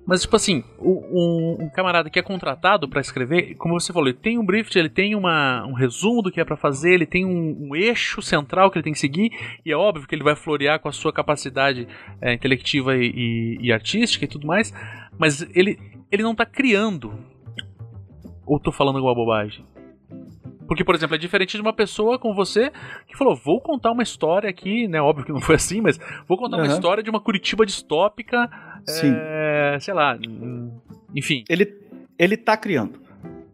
mas tipo assim, um, um camarada que é contratado pra escrever, como você falou, ele tem um brief, ele tem uma, um resumo do que é pra fazer, ele tem um, um eixo central que ele tem que seguir, e é óbvio que ele vai florear com a sua capacidade é, intelectiva e, e- e artística e tudo mais, mas ele, ele não tá criando. Ou tô falando alguma bobagem? Porque, por exemplo, é diferente de uma pessoa com você que falou: vou contar uma história aqui, né? Óbvio que não foi assim, mas vou contar uma Aham. história de uma Curitiba distópica, Sim. é, sei lá, enfim. Ele, ele tá criando.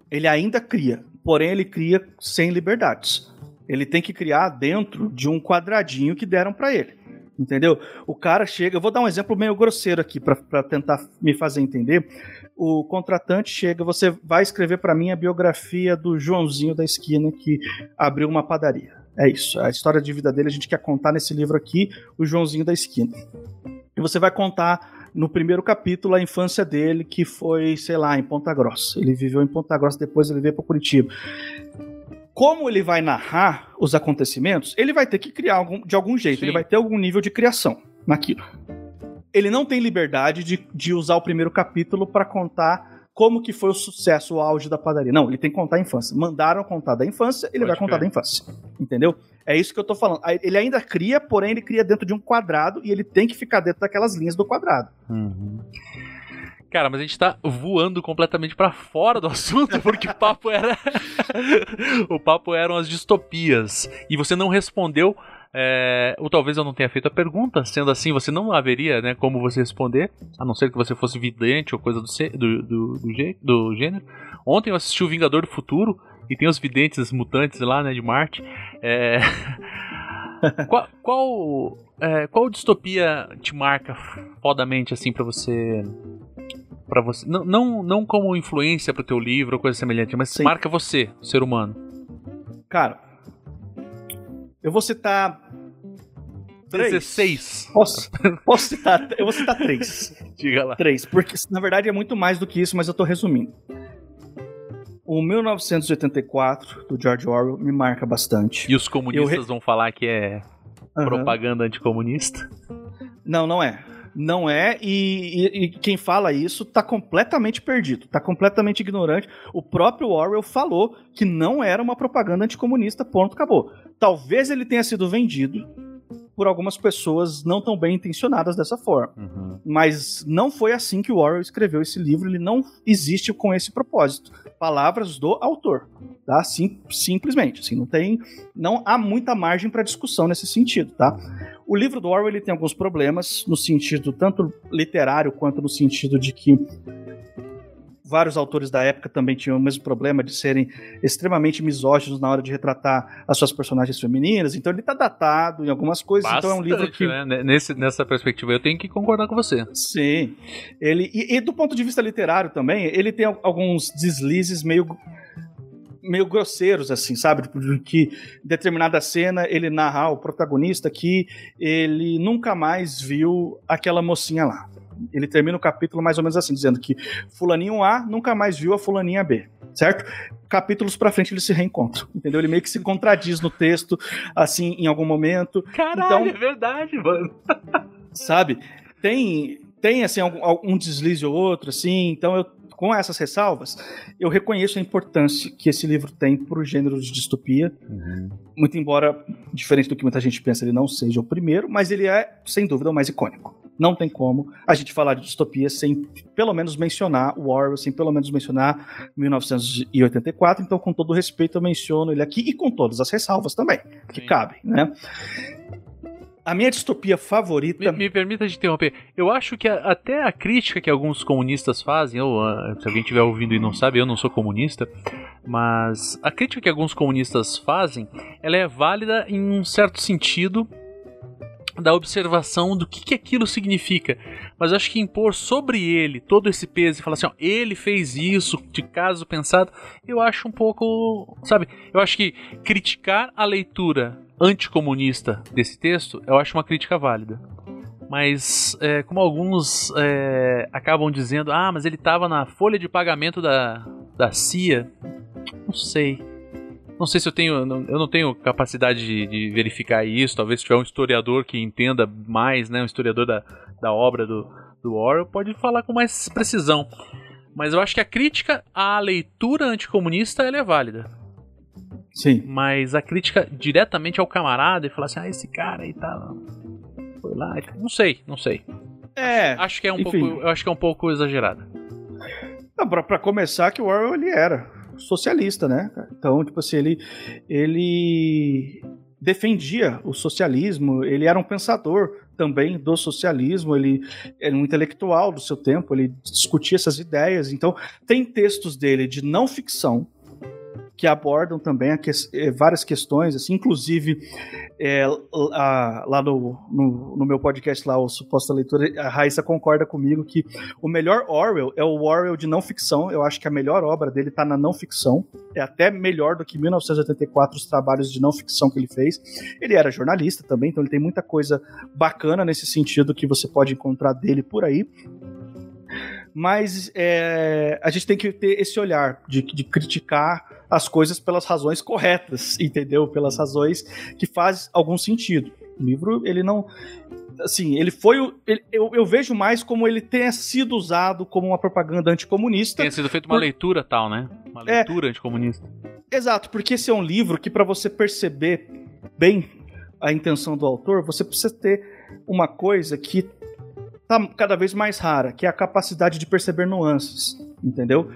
Ele ainda cria. Porém, ele cria sem liberdades. Ele tem que criar dentro de um quadradinho que deram pra ele. Entendeu? O cara chega. Eu vou dar um exemplo meio grosseiro aqui pra tentar me fazer entender. O contratante chega, você vai escrever pra mim a biografia do Joãozinho da esquina que abriu uma padaria. É isso. A história de vida dele a gente quer contar nesse livro aqui, o Joãozinho da esquina. E você vai contar no primeiro capítulo a infância dele, que foi, sei lá, em Ponta Grossa. Ele viveu em Ponta Grossa, depois ele veio para Curitiba. Como ele vai narrar os acontecimentos, ele vai ter que criar algum- de algum jeito, Sim. ele vai ter algum nível de criação naquilo. Ele não tem liberdade de, de usar o primeiro capítulo para contar como que foi o sucesso, o auge da padaria. Não, ele tem que contar a infância. Mandaram contar da infância, ele Pode vai contar crer. da infância. Entendeu? É isso que eu tô falando. Ele ainda cria, porém ele cria dentro de um quadrado e ele tem que ficar dentro daquelas linhas do quadrado. Cara, mas a gente tá voando completamente pra fora do assunto, porque o papo era. o papo eram as distopias. E você não respondeu. É, ou talvez eu não tenha feito a pergunta, sendo assim, você não haveria né, como você responder, a não ser que você fosse vidente ou coisa do, do, do, do, do gênero. Ontem eu assisti o Vingador do Futuro e tem os videntes mutantes lá, né, de Marte. É, qual, qual, é, qual distopia te marca fodamente assim pra você para você não, não não como influência pro teu livro ou coisa semelhante mas Sim. marca você o ser humano Cara, eu vou citar. Três. 16 Posso, posso citar? Eu vou citar três. diga lá Três, porque na verdade é muito mais do que isso, mas eu tô resumindo. O 1984, do George Orwell, me marca bastante. e os comunistas re- vão falar que é Aham. propaganda anticomunista Não, não é. Não é, e, e- e quem fala isso tá completamente perdido, tá completamente ignorante. O próprio Orwell falou que não era uma propaganda anticomunista, ponto, acabou. Talvez ele tenha sido vendido por algumas pessoas não tão bem intencionadas dessa forma. Mas não foi assim que o Orwell escreveu esse livro, ele não existe com esse propósito. Palavras do autor, tá? Sim, simplesmente, assim, não tem, não há muita margem para discussão nesse sentido, tá? O livro do Orwell ele tem alguns problemas no sentido tanto literário quanto no sentido de que vários autores da época também tinham o mesmo problema de serem extremamente misóginos na hora de retratar as suas personagens femininas. Então ele tá datado em algumas coisas, então é um livro Bastante, que né? Nesse, nessa perspectiva eu tenho que concordar com você Sim. Ele, e, e do ponto de vista literário também, ele tem al- alguns deslizes meio meio grosseiros, assim, sabe? Tipo, que determinada cena ele narra o protagonista que ele nunca mais viu aquela mocinha lá. Ele termina o capítulo mais ou menos assim, dizendo que fulaninho A nunca mais viu a fulaninha B, certo? Capítulos pra frente eles se reencontram, entendeu? Ele meio que se contradiz no texto, assim, em algum momento. Caralho, Então- é verdade, mano. sabe? Tem, tem assim, algum, algum deslize ou outro, assim, então eu, com essas ressalvas, eu reconheço a importância que esse livro tem pro gênero de distopia, muito embora, diferente do que muita gente pensa, ele não seja o primeiro, mas ele é, sem dúvida, o mais icônico. Não tem como a gente falar de distopia sem pelo menos mencionar o Orwell, sem pelo menos mencionar 1984, então com todo respeito eu menciono ele aqui e com todas as ressalvas também, que Sim. cabem, né? A minha distopia favorita Me, me permita te interromper. Eu acho que a- até a crítica que alguns comunistas fazem, ou ah, se alguém estiver ouvindo e não sabe, eu não sou comunista, mas a crítica que alguns comunistas fazem, ela é válida em um certo sentido da observação do que, que aquilo significa. Mas acho que impor sobre ele todo esse peso e falar assim, ó, ele fez isso de caso pensado, eu acho um pouco, sabe? Eu acho que criticar a leitura anticomunista desse texto, eu acho uma crítica válida. Mas, é, como alguns é, acabam dizendo, ah, mas ele estava na folha de pagamento da, da CIA, não sei. Não sei se eu tenho. não- Eu não tenho capacidade de, de verificar isso. Talvez se tiver um historiador que entenda mais, né? Um historiador da, da obra do, do Orwell, pode falar com mais precisão. Mas eu acho que a crítica à leitura anticomunista ela é válida. Sim. Mas a crítica diretamente ao camarada e falar assim, ah, esse cara aí tá. Foi lá. Não sei, não sei. É, Acho que é um Enfim. pouco. Eu acho que é um pouco exagerada. Não, pra, pra começar, que o Orwell ele era socialista, né? Então, tipo assim, ele, ele defendia o socialismo, ele era um pensador também do socialismo, ele era um intelectual do seu tempo, ele discutia essas ideias. Então, tem textos dele de não ficção que abordam também que- eh, várias questões, assim, inclusive é, a- lá no, no, no meu podcast lá, o Suposta Leitura, a Raíssa concorda comigo que o melhor Orwell é o Orwell de não ficção. Eu acho que a melhor obra dele está na não ficção. É até melhor do que 1984 os trabalhos de não ficção que ele fez. Ele era jornalista também, então ele tem muita coisa bacana nesse sentido que você pode encontrar dele por aí. Mas é, a gente tem que ter esse olhar de, de criticar as coisas pelas razões corretas, entendeu? Pelas razões que faz algum sentido. O livro, ele não assim, ele foi o. ele- eu, eu vejo mais como ele tenha sido usado como uma propaganda anticomunista. Tenha sido feita uma Por- leitura tal, né? Uma É. leitura anticomunista. Exato, porque esse é um livro que, para você perceber bem a intenção do autor, você precisa ter uma coisa que tá cada vez mais rara, que é a capacidade de perceber nuances, entendeu?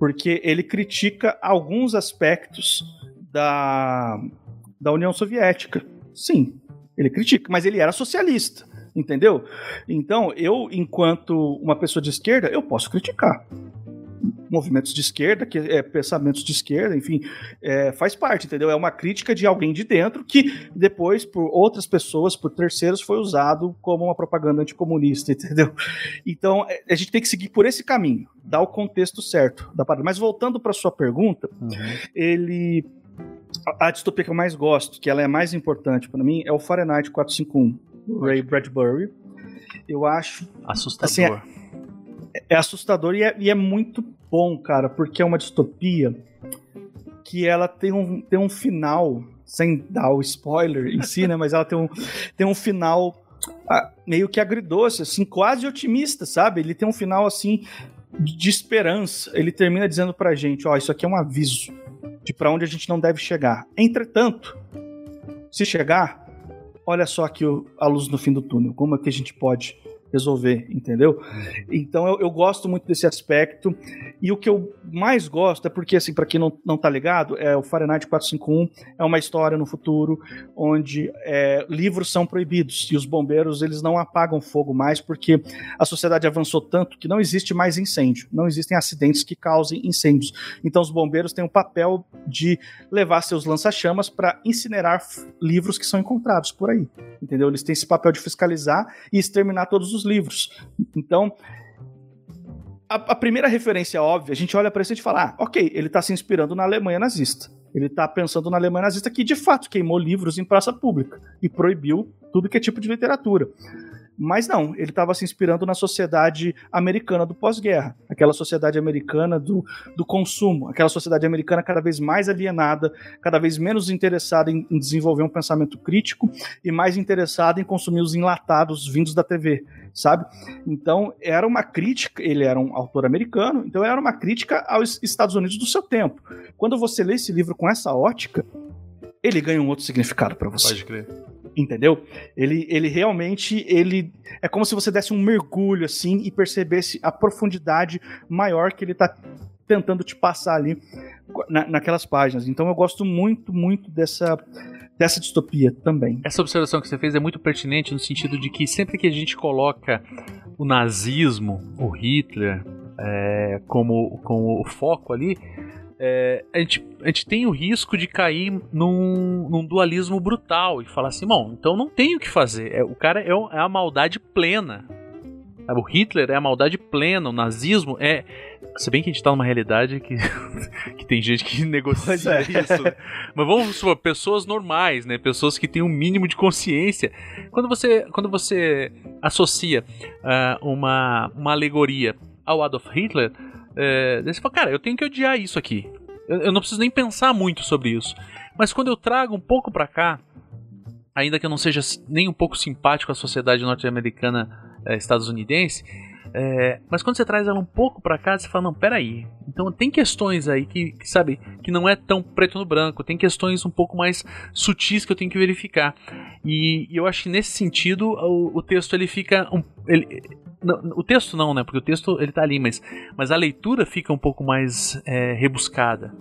Porque ele critica alguns aspectos da, da União Soviética. Sim, ele critica, mas ele era socialista, entendeu? Então, eu, enquanto uma pessoa de esquerda, eu posso criticar movimentos de esquerda, que é, pensamentos de esquerda, enfim, é, faz parte, entendeu? É uma crítica de alguém de dentro que depois, por outras pessoas, por terceiros, foi usado como uma propaganda anticomunista, entendeu? Então, é, a gente tem que seguir por esse caminho, dar o contexto certo da parada. Mas voltando para sua pergunta, ele a, distopia que eu mais gosto, que ela é mais importante para mim, é o Fahrenheit 451, do Ray Bradbury. Eu acho Assustador. Assim, é assustador e é, e é muito bom, cara, porque é uma distopia que ela tem um, tem um final, sem dar o spoiler em si, né? Mas ela tem um, tem um final ah, meio que agridoce, assim, quase otimista, sabe? Ele tem um final, assim, de esperança. Ele termina dizendo pra gente, ó, isso aqui é um aviso de pra onde a gente não deve chegar. Entretanto, se chegar, olha só aqui a luz no fim do túnel, como é que a gente pode resolver, entendeu? Então eu, eu gosto muito desse aspecto. E o que eu mais gosto é porque, assim, para quem não, não tá ligado, é o Fahrenheit 451 é uma história no futuro onde é, livros são proibidos e os bombeiros eles não apagam fogo mais porque a sociedade avançou tanto que não existe mais incêndio, não existem acidentes que causem incêndios. Então os bombeiros têm o papel de levar seus lança-chamas para incinerar livros que são encontrados por aí. Entendeu? Eles têm esse papel de fiscalizar e exterminar todos os livros. Então, a, a primeira referência óbvia, a gente olha para isso e fala: ah, ok, ele está se inspirando na Alemanha nazista. Ele está pensando na Alemanha nazista que de fato queimou livros em praça pública e proibiu tudo que é tipo de literatura. Mas não, ele estava se inspirando na sociedade americana do pós-guerra, aquela sociedade americana do, do consumo, aquela sociedade americana cada vez mais alienada, cada vez menos interessada em, em desenvolver um pensamento crítico e mais interessada em consumir os enlatados vindos da TV, sabe? Então era uma crítica, ele era um autor americano, então era uma crítica aos Estados Unidos do seu tempo. Quando você lê esse livro com essa ótica, ele ganha um outro significado para você. Pode crer. Entendeu? Ele, ele realmente ele é como se você desse um mergulho assim e percebesse a profundidade maior que ele tá tentando te passar ali na, naquelas páginas. Então eu gosto muito, muito dessa dessa distopia também. Essa observação que você fez é muito pertinente no sentido de que sempre que a gente coloca o nazismo, o Hitler, é, como, como o foco ali, é, a, gente, a gente tem o risco de cair num, num dualismo brutal e falar assim, bom, então não tem o que fazer. É, o cara é, é a maldade plena. O Hitler é a maldade plena, o nazismo é. Se bem que a gente tá numa realidade que, que tem gente que negocia é. isso. né? Mas vamos supor, pessoas normais, né? Pessoas que têm um mínimo de consciência. Quando você, quando você associa uh, uma, uma alegoria ao Adolf Hitler, é, daí você fala, cara, eu tenho que odiar isso aqui. Eu, eu, não preciso nem pensar muito sobre isso. Mas quando eu trago um pouco pra cá, ainda que eu não seja nem um pouco simpático à sociedade norte-americana é, estadunidense, é, mas quando você traz ela um pouco para cá, você fala, não, peraí. Então tem questões aí que, que, sabe, que não é tão preto no branco, tem questões um pouco mais sutis que eu tenho que verificar. E, e eu acho que nesse sentido o, o texto ele fica. Um, ele, não, o texto não, né? Porque o texto ele tá ali, mas, mas a leitura fica um pouco mais é, rebuscada.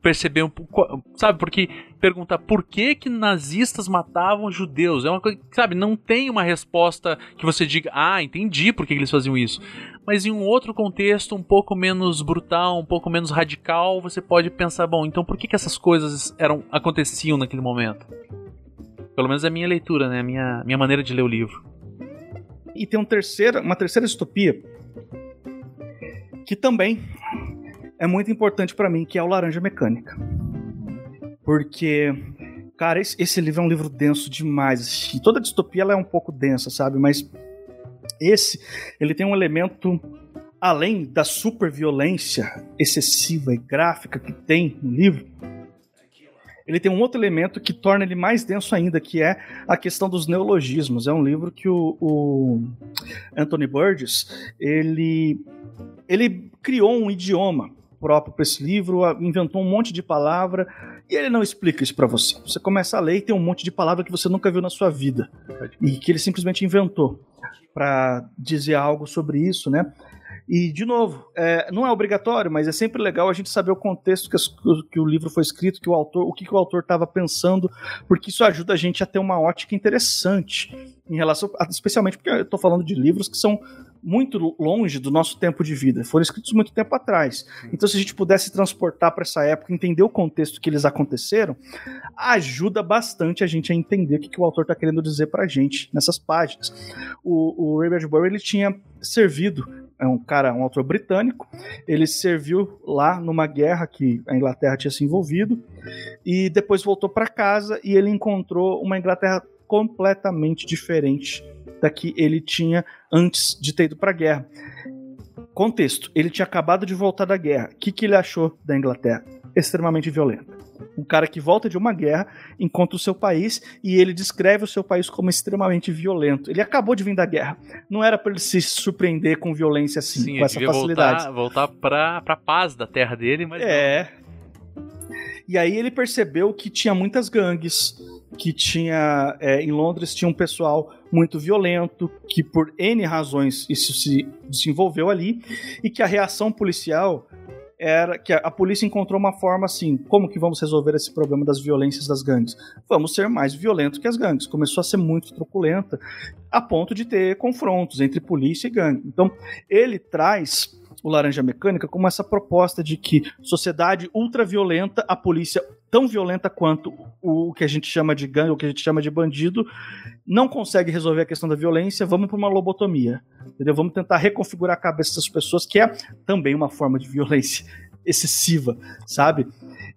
Perceber um pouco. Sabe, porque perguntar por que que nazistas matavam judeus é uma coisa. Sabe, não tem uma resposta que você diga, ah, entendi por que, eles faziam isso. Mas em um outro contexto, um pouco menos brutal, um pouco menos radical, você pode pensar, bom, então por que, que essas coisas eram aconteciam naquele momento? Pelo menos é a minha leitura, né? A minha, minha maneira de ler o livro. E tem um terceira, uma terceira distopia que também é muito importante para mim, que é o Laranja Mecânica. Porque, cara, esse, esse, livro é um livro denso demais. E toda distopia ela é um pouco densa, sabe? Mas esse, ele tem um elemento além da super violência excessiva e gráfica que tem no livro, ele tem um outro elemento que torna ele mais denso ainda, que é a questão dos neologismos. É um livro que o, o Anthony Burgess ele, ele criou um idioma próprio para esse livro, inventou um monte de palavra e ele não explica isso para você. Você começa a ler e tem um monte de palavra que você nunca viu na sua vida e que ele simplesmente inventou para dizer algo sobre isso, né? E, de novo, é, não é obrigatório, mas é sempre legal a gente saber o contexto que, as, que o livro foi escrito, que o autor, o que, que o autor estava pensando, porque isso ajuda a gente a ter uma ótica interessante em relação, especialmente porque eu estou falando de livros que são muito longe do nosso tempo de vida, foram escritos muito tempo atrás. Então, se a gente pudesse transportar para essa época, entender o contexto que eles aconteceram, ajuda bastante a gente a entender o que, que o autor está querendo dizer para a gente nessas páginas. O, o Ray Bradbury ele tinha servido é um cara, um autor britânico. Ele serviu lá numa guerra que a Inglaterra tinha se envolvido e depois voltou para casa e ele encontrou uma Inglaterra completamente diferente da que ele tinha antes de ter ido para a guerra. Contexto: ele tinha acabado de voltar da guerra. O que, que ele achou da Inglaterra? Extremamente violenta um cara que volta de uma guerra, encontra o seu país e ele descreve o seu país como extremamente violento. Ele acabou de vir da guerra. Não era para ele se surpreender com violência assim, Sim, com essa facilidade. Voltar, voltar para a paz da terra dele, mas. É. Não. E aí ele percebeu que tinha muitas gangues, que tinha. É, em Londres tinha um pessoal muito violento, que por N razões isso se desenvolveu ali, e que a reação policial era que a, polícia encontrou uma forma assim: como que vamos resolver esse problema das violências das gangues? Vamos ser mais violentos que as gangues. Começou a ser muito truculenta, a ponto de ter confrontos entre polícia e gangue. Então, ele traz o Laranja Mecânica como essa proposta de que sociedade ultraviolenta, a polícia tão violenta quanto o que a gente chama de gangue, o que a gente chama de bandido, não consegue resolver a questão da violência, vamos para uma lobotomia. Entendeu? Vamos tentar reconfigurar a cabeça das pessoas, que é também uma forma de violência excessiva, sabe?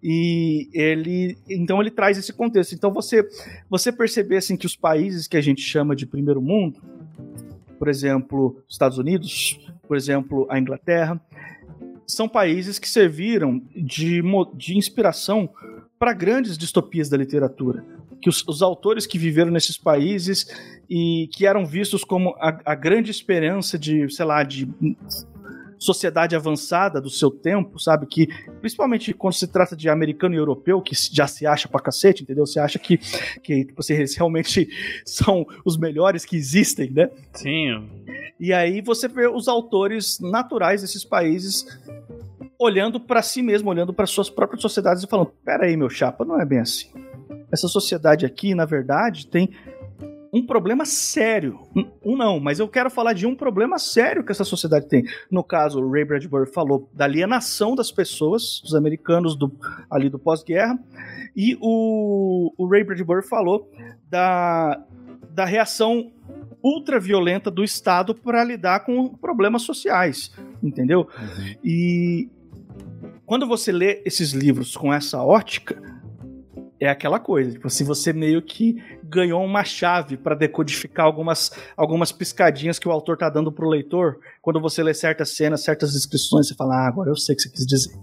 E ele, então ele traz esse contexto. Então você, você perceber assim que os países que a gente chama de primeiro mundo, por exemplo, Estados Unidos, por exemplo, a Inglaterra, são países que serviram de, de inspiração para grandes distopias da literatura. Que os, os, autores que viveram nesses países e que eram vistos como a, a grande esperança de, sei lá, de sociedade avançada do seu tempo, sabe? Que, principalmente quando se trata de americano e europeu, que já se acha pra cacete, entendeu? Você acha que, que tipo, assim, eles realmente são os melhores que existem, né? Sim. E aí você vê os autores naturais desses países olhando para si mesmo, olhando para suas próprias sociedades e falando: pera aí, meu chapa, não é bem assim. Essa sociedade aqui, na verdade, tem um problema sério. Um, não, mas eu quero falar de um problema sério que essa sociedade tem. No caso, o Ray Bradbury falou da alienação das pessoas, dos americanos do, ali do pós-guerra, e o, o Ray Bradbury falou da, da reação ultraviolenta do Estado para lidar com problemas sociais, entendeu? Uhum. E quando você lê esses livros com essa ótica, é aquela coisa, tipo, se você meio que ganhou uma chave para decodificar algumas, algumas piscadinhas que o autor tá dando pro leitor, quando você lê certas cenas, certas descrições, você fala, ah, agora eu sei o que você quis dizer.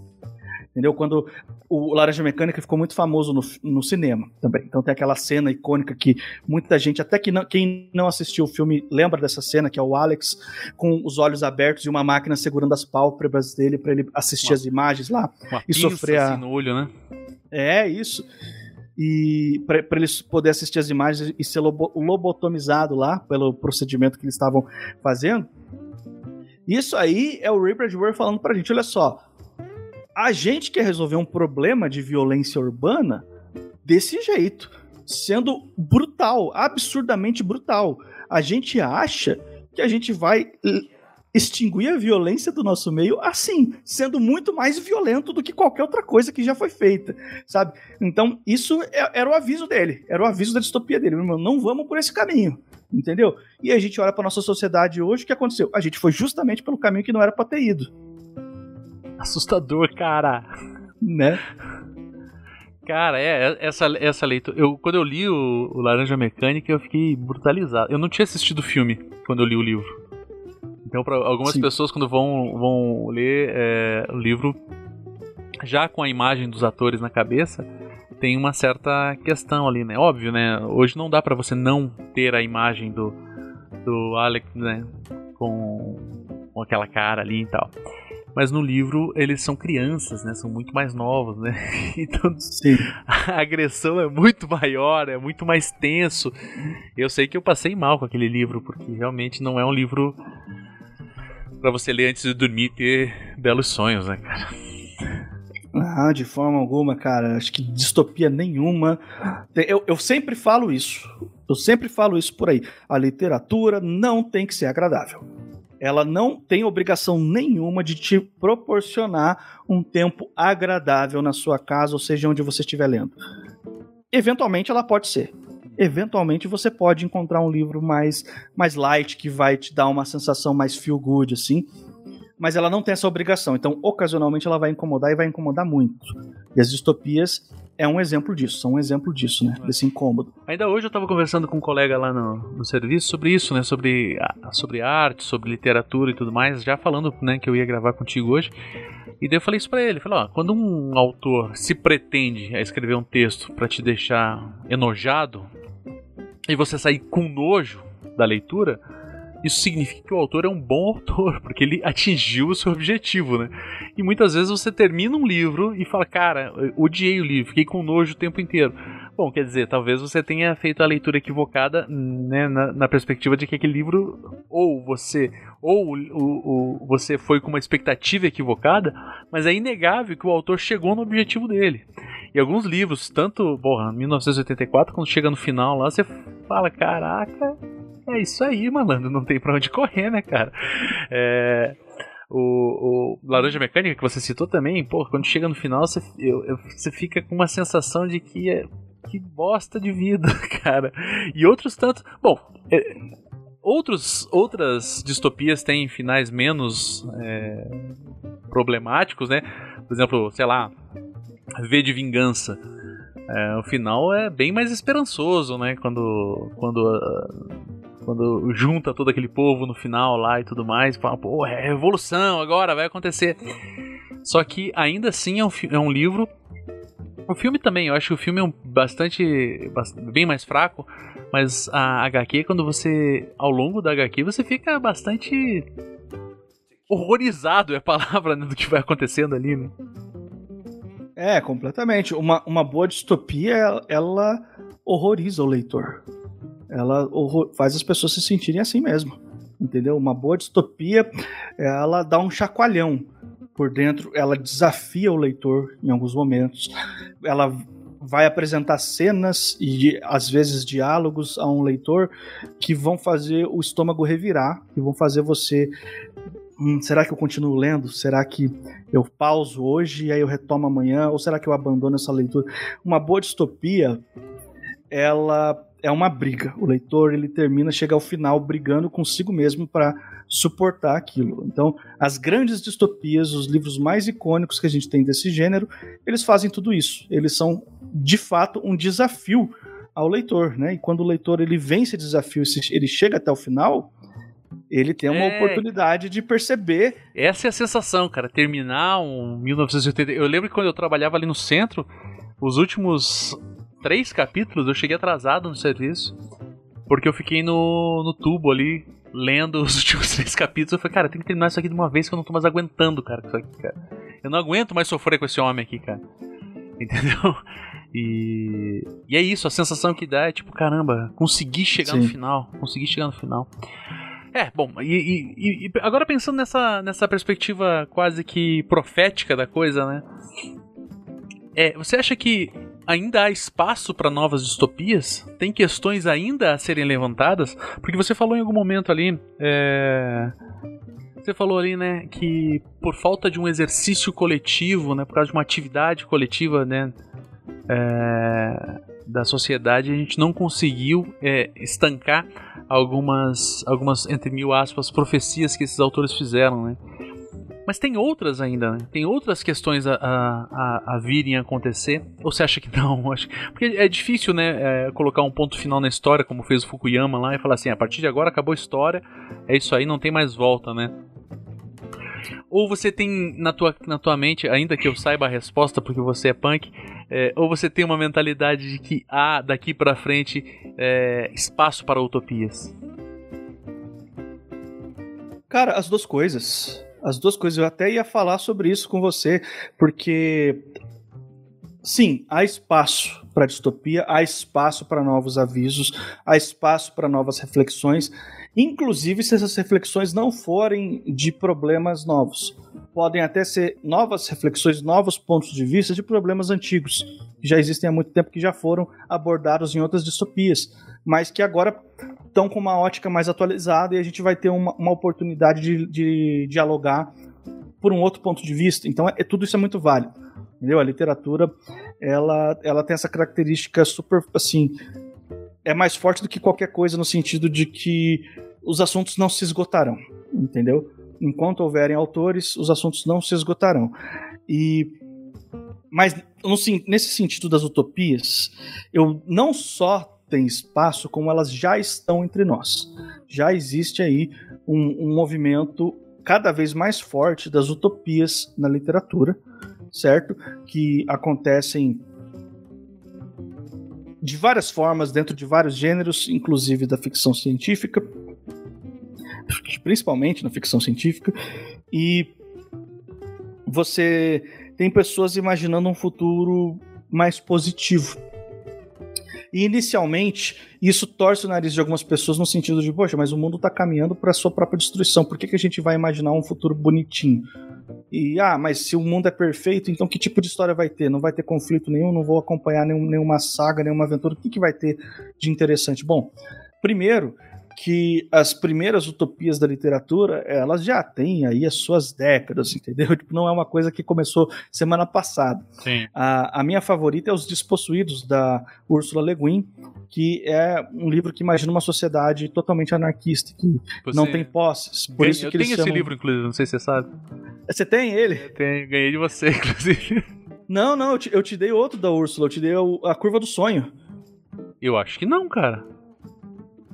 Entendeu? Quando o Laranja Mecânica ficou muito famoso no, no cinema também. Então tem aquela cena icônica que muita gente, até que não, quem não assistiu o filme, lembra dessa cena, que é o Alex com os olhos abertos e uma máquina segurando as pálpebras dele para ele assistir uma, as imagens lá e sofrer a... assim no olho, né? É, isso e para ele poder assistir as imagens e ser lobotomizado lá pelo procedimento que eles estavam fazendo. Isso aí é o Ray Bradbury falando pra gente, olha só, a gente quer resolver um problema de violência urbana desse jeito, sendo brutal, absurdamente brutal. A gente acha que a gente vai extinguir a violência do nosso meio assim, sendo muito mais violento do que qualquer outra coisa que já foi feita, sabe? Então, isso é, era o aviso dele, era o aviso da distopia dele. Meu irmão, não vamos por esse caminho, entendeu? E a gente olha para nossa sociedade hoje, o que aconteceu? A gente foi justamente pelo caminho que não era para ter ido. Assustador, cara. Né? Cara, é, é, essa, essa leitura. Eu, quando eu li o, o Laranja Mecânica, eu fiquei brutalizado. Eu não tinha assistido o filme quando eu li o livro. Então, para algumas Sim. pessoas, quando vão, vão ler é, o livro, já com a imagem dos atores na cabeça, tem uma certa questão ali, né? Óbvio, né? Hoje não dá para você não ter a imagem do, do Alex, né? Com, com aquela cara ali e tal. Mas no livro eles são crianças, né? São muito mais novos, né? Então Sim. a agressão é muito maior, é muito mais tenso. Eu sei que eu passei mal com aquele livro, porque realmente não é um livro para você ler antes de dormir e ter belos sonhos, né, cara? Ah, de forma alguma, cara. Acho que distopia nenhuma. Eu, eu sempre falo isso. Eu sempre falo isso por aí. A literatura não tem que ser agradável. Ela não tem obrigação nenhuma de te proporcionar um tempo agradável na sua casa, ou seja, onde você estiver lendo. Eventualmente ela pode ser eventualmente você pode encontrar um livro mais, mais light, que vai te dar uma sensação mais feel good, assim. Mas ela não tem essa obrigação. Então, ocasionalmente, ela vai incomodar e vai incomodar muito. E as distopias é um exemplo disso, são um exemplo disso, né? Desse incômodo. Ainda hoje eu estava conversando com um colega lá no, no serviço sobre isso, né? Sobre, sobre arte, sobre literatura e tudo mais, já falando né, que eu ia gravar contigo hoje. E daí eu falei isso pra ele, falei, ó, quando um autor se pretende a escrever um texto para te deixar enojado, e você sair com nojo da leitura, isso significa que o autor é um bom autor, porque ele atingiu o seu objetivo, né? E muitas vezes você termina um livro e fala, cara, odiei o livro, fiquei com nojo o tempo inteiro. Bom, quer dizer, talvez você tenha feito a leitura equivocada, né, na, na perspectiva de que aquele livro, ou você, ou o, o, você foi com uma expectativa equivocada, mas é inegável que o autor chegou no objetivo dele. E alguns livros, tanto, porra, 1984, quando chega no final lá, você fala, caraca, é isso aí, malandro, não tem pra onde correr, né, cara? É, o, o, Laranja Mecânica que você citou também, pô, quando chega no final você, eu, eu, você fica com uma sensação de que é, que bosta de vida, cara. E outros tantos, bom, é, outros, outras distopias têm finais menos é, problemáticos, né? Por exemplo, sei lá, V de Vingança. É, o final é bem mais esperançoso, né? Quando, quando, uh, quando junta todo aquele povo no final lá e tudo mais, fala, pô, é revolução agora, vai acontecer. Só que ainda assim é um, é um livro. O filme também, eu acho que o filme é um bastante, bem mais fraco, mas a HQ, quando você. Ao longo da HQ, você fica bastante. horrorizado é a palavra né, do que vai acontecendo ali, né? É, completamente. Uma, uma boa distopia, ela horroriza o leitor. Ela horror, faz as pessoas se sentirem assim mesmo. Entendeu? Uma boa distopia, ela dá um chacoalhão por dentro, ela desafia o leitor em alguns momentos. Ela vai apresentar cenas e às vezes diálogos a um leitor que vão fazer o estômago revirar, que vão fazer você hum, será que eu continuo lendo? Será que eu pauso hoje e aí eu retomo amanhã? Ou será que eu abandono essa leitura? Uma boa distopia, ela é uma briga. O leitor ele termina, chega ao final brigando consigo mesmo para suportar aquilo. Então, as grandes distopias, os livros mais icônicos que a gente tem desse gênero, eles fazem tudo isso. Eles são de fato um desafio ao leitor, né? E quando o leitor ele vence esse desafio, ele chega até o final, ele tem uma é, oportunidade de perceber. Essa é a sensação, cara. Terminar um 1980. Eu lembro que quando eu trabalhava ali no centro, os últimos três capítulos eu cheguei atrasado no serviço. Porque eu fiquei no, no tubo ali, lendo os últimos três capítulos. Eu falei, cara, tem que terminar isso aqui de uma vez que eu não tô mais aguentando, cara, isso aqui, cara. Eu não aguento mais sofrer com esse homem aqui, cara. Entendeu? E, e é isso, a sensação que dá é tipo, caramba, consegui chegar Sim. no final. Consegui chegar no final. É, bom, e, e, e, agora pensando nessa, nessa perspectiva quase que profética da coisa, né? É, você acha que ainda há espaço para novas distopias? Tem questões ainda a serem levantadas? Porque você falou em algum momento ali. É... Você falou ali, né, que por falta de um exercício coletivo, né, por causa de uma atividade coletiva, né, é... da sociedade, a gente não conseguiu é, estancar algumas, algumas, entre mil aspas, profecias que esses autores fizeram, né? Mas tem outras ainda, né? Tem outras questões a, a, a, virem acontecer? Ou você acha que não? Acho... Porque é difícil, né, é, colocar um ponto final na história, como fez o Fukuyama lá, e falar assim, a partir de agora acabou a história, é isso aí, não tem mais volta, né? Ou você tem na tua, na tua mente, ainda que eu saiba a resposta porque você é punk, é, ou você tem uma mentalidade de que há daqui para frente é, espaço para utopias? Cara, as duas coisas. As duas coisas. Eu até ia falar sobre isso com você, porque sim, há espaço para distopia, há espaço para novos avisos, há espaço para novas reflexões, inclusive se essas reflexões não forem de problemas novos. Podem até ser novas reflexões, novos pontos de vista de problemas antigos, que já existem há muito tempo, que já foram abordados em outras distopias, mas que agora estão com uma ótica mais atualizada e a gente vai ter uma, uma oportunidade de, de, dialogar por um outro ponto de vista. Então, é, tudo isso é muito válido. Entendeu? A literatura, ela, ela tem essa característica super, assim, é mais forte do que qualquer coisa no sentido de que os assuntos não se esgotarão, entendeu? Enquanto houverem autores, os assuntos não se esgotarão. E mas no, nesse sentido das utopias, eu não só tem espaço, como elas já estão entre nós. Já existe aí um, um movimento cada vez mais forte das utopias na literatura, certo? Que acontecem de várias formas, dentro de vários gêneros, inclusive da ficção científica, principalmente na ficção científica, e você tem pessoas imaginando um futuro mais positivo. E inicialmente, isso torce o nariz de algumas pessoas no sentido de, poxa, mas o mundo está caminhando para sua própria destruição, por que, que a gente vai imaginar um futuro bonitinho? E, ah, mas se o mundo é perfeito, então que tipo de história vai ter? Não vai ter conflito nenhum, não vou acompanhar nenhum, nenhuma saga, nenhuma aventura. O que, que vai ter de interessante? Bom, primeiro, que as primeiras utopias da literatura, elas já têm aí as suas décadas, entendeu? Tipo, não é uma coisa que começou semana passada. Sim. A, a minha favorita é Os Despossuídos, da Ursula Le Guin, que é um livro que imagina uma sociedade totalmente anarquista, que você... não tem posses. Por isso eu que tenho esse livro, inclusive, não sei se você sabe. Você tem ele? Eu tenho, ganhei de você, inclusive. Não, não, eu te, eu te dei outro da Úrsula, eu te dei a curva do sonho. Eu acho que não, cara.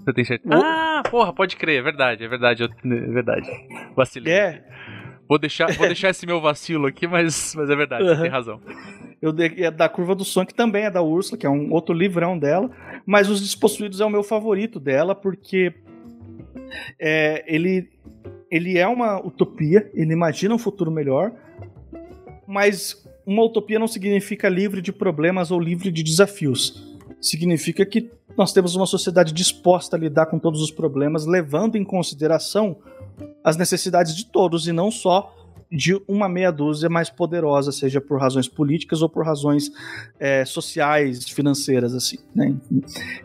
Você tem certeza? Ah, porra, pode crer, é verdade, é verdade, eu- é verdade. Vacilei. É, Vou deixar, vou deixar esse meu vacilo aqui, mas, mas é verdade, você Uhum. tem razão. eu dei é da curva do sonho, que também é da Úrsula, que é um outro livrão dela. Mas Os Despossuídos é o meu favorito dela, porque é, ele, ele é uma utopia, ele imagina um futuro melhor, mas uma utopia não significa livre de problemas ou livre de desafios. Significa que nós temos uma sociedade disposta a lidar com todos os problemas, levando em consideração as necessidades de todos e não só de uma meia dúzia mais poderosa, seja por razões políticas ou por razões é, sociais, financeiras, assim. Né?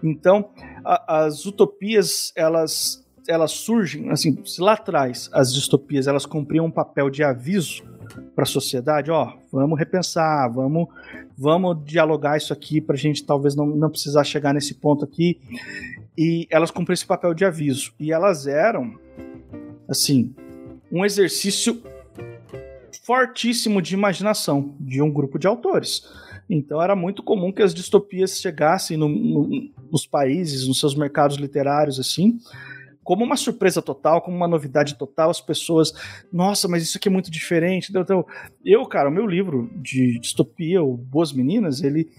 Então, a- as utopias elas elas surgem assim, lá atrás as distopias elas cumpriam um papel de aviso para a sociedade, ó, vamos repensar, vamos vamos dialogar isso aqui para a gente talvez não, não precisar chegar nesse ponto aqui. E elas cumpriam esse papel de aviso. E elas eram, assim, um exercício fortíssimo de imaginação de um grupo de autores. Então era muito comum que as distopias chegassem no- no- nos países, nos seus mercados literários, assim, como uma surpresa total, como uma novidade total, as pessoas, nossa, mas isso aqui é muito diferente. Então, eu, cara, o meu livro de distopia, o Boas Meninas, ele,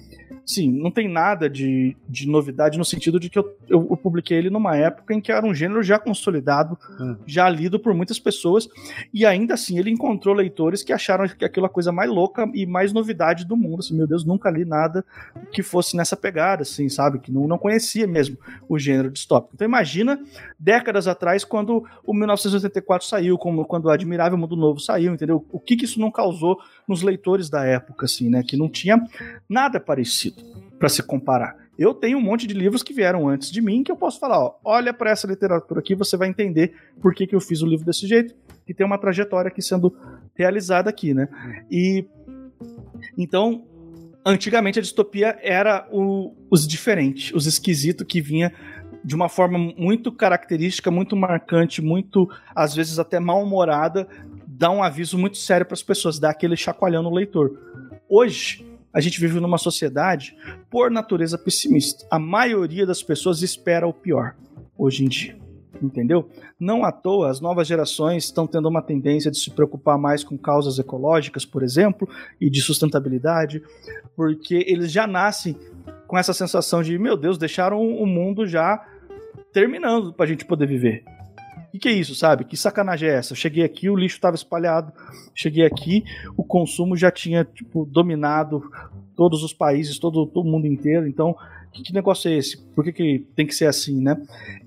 sim, não tem nada de, de novidade no sentido de que eu, eu, eu publiquei ele numa época em que era um gênero já consolidado, Hum. já lido por muitas pessoas, e ainda assim ele encontrou leitores que acharam que aquilo é a coisa mais louca e mais novidade do mundo. Assim, meu Deus, nunca li nada que fosse nessa pegada, assim, sabe? Que não, não conhecia mesmo o gênero distópico. Então imagina décadas atrás, quando o 1984 saiu, como quando o Admirável Mundo Novo saiu, entendeu? O que, que isso não causou nos leitores da época, assim, né? Que não tinha nada parecido para se comparar. Eu tenho um monte de livros que vieram antes de mim que eu posso falar, ó, olha para essa literatura aqui, você vai entender por que, que eu fiz o livro desse jeito, que tem uma trajetória aqui sendo realizada aqui, né? E então, antigamente a distopia era o- os diferentes, os esquisitos que vinha de uma forma muito característica, muito marcante, muito às vezes até mal-humorada, dá um aviso muito sério para as pessoas, dá aquele chacoalhão no leitor. Hoje, a gente vive numa sociedade por natureza pessimista. A maioria das pessoas espera o pior hoje em dia. Entendeu? Não à toa, as novas gerações estão tendo uma tendência de se preocupar mais com causas ecológicas, por exemplo, e de sustentabilidade, porque eles já nascem com essa sensação de, meu Deus, deixaram o mundo já terminando para a gente poder viver. O que, é isso, sabe? Que sacanagem é essa? Eu cheguei aqui, o lixo estava espalhado. Cheguei aqui, o consumo já tinha tipo, dominado todos os países, todo, todo o mundo inteiro. Então, que, que negócio é esse? Por que, que tem que ser assim, né?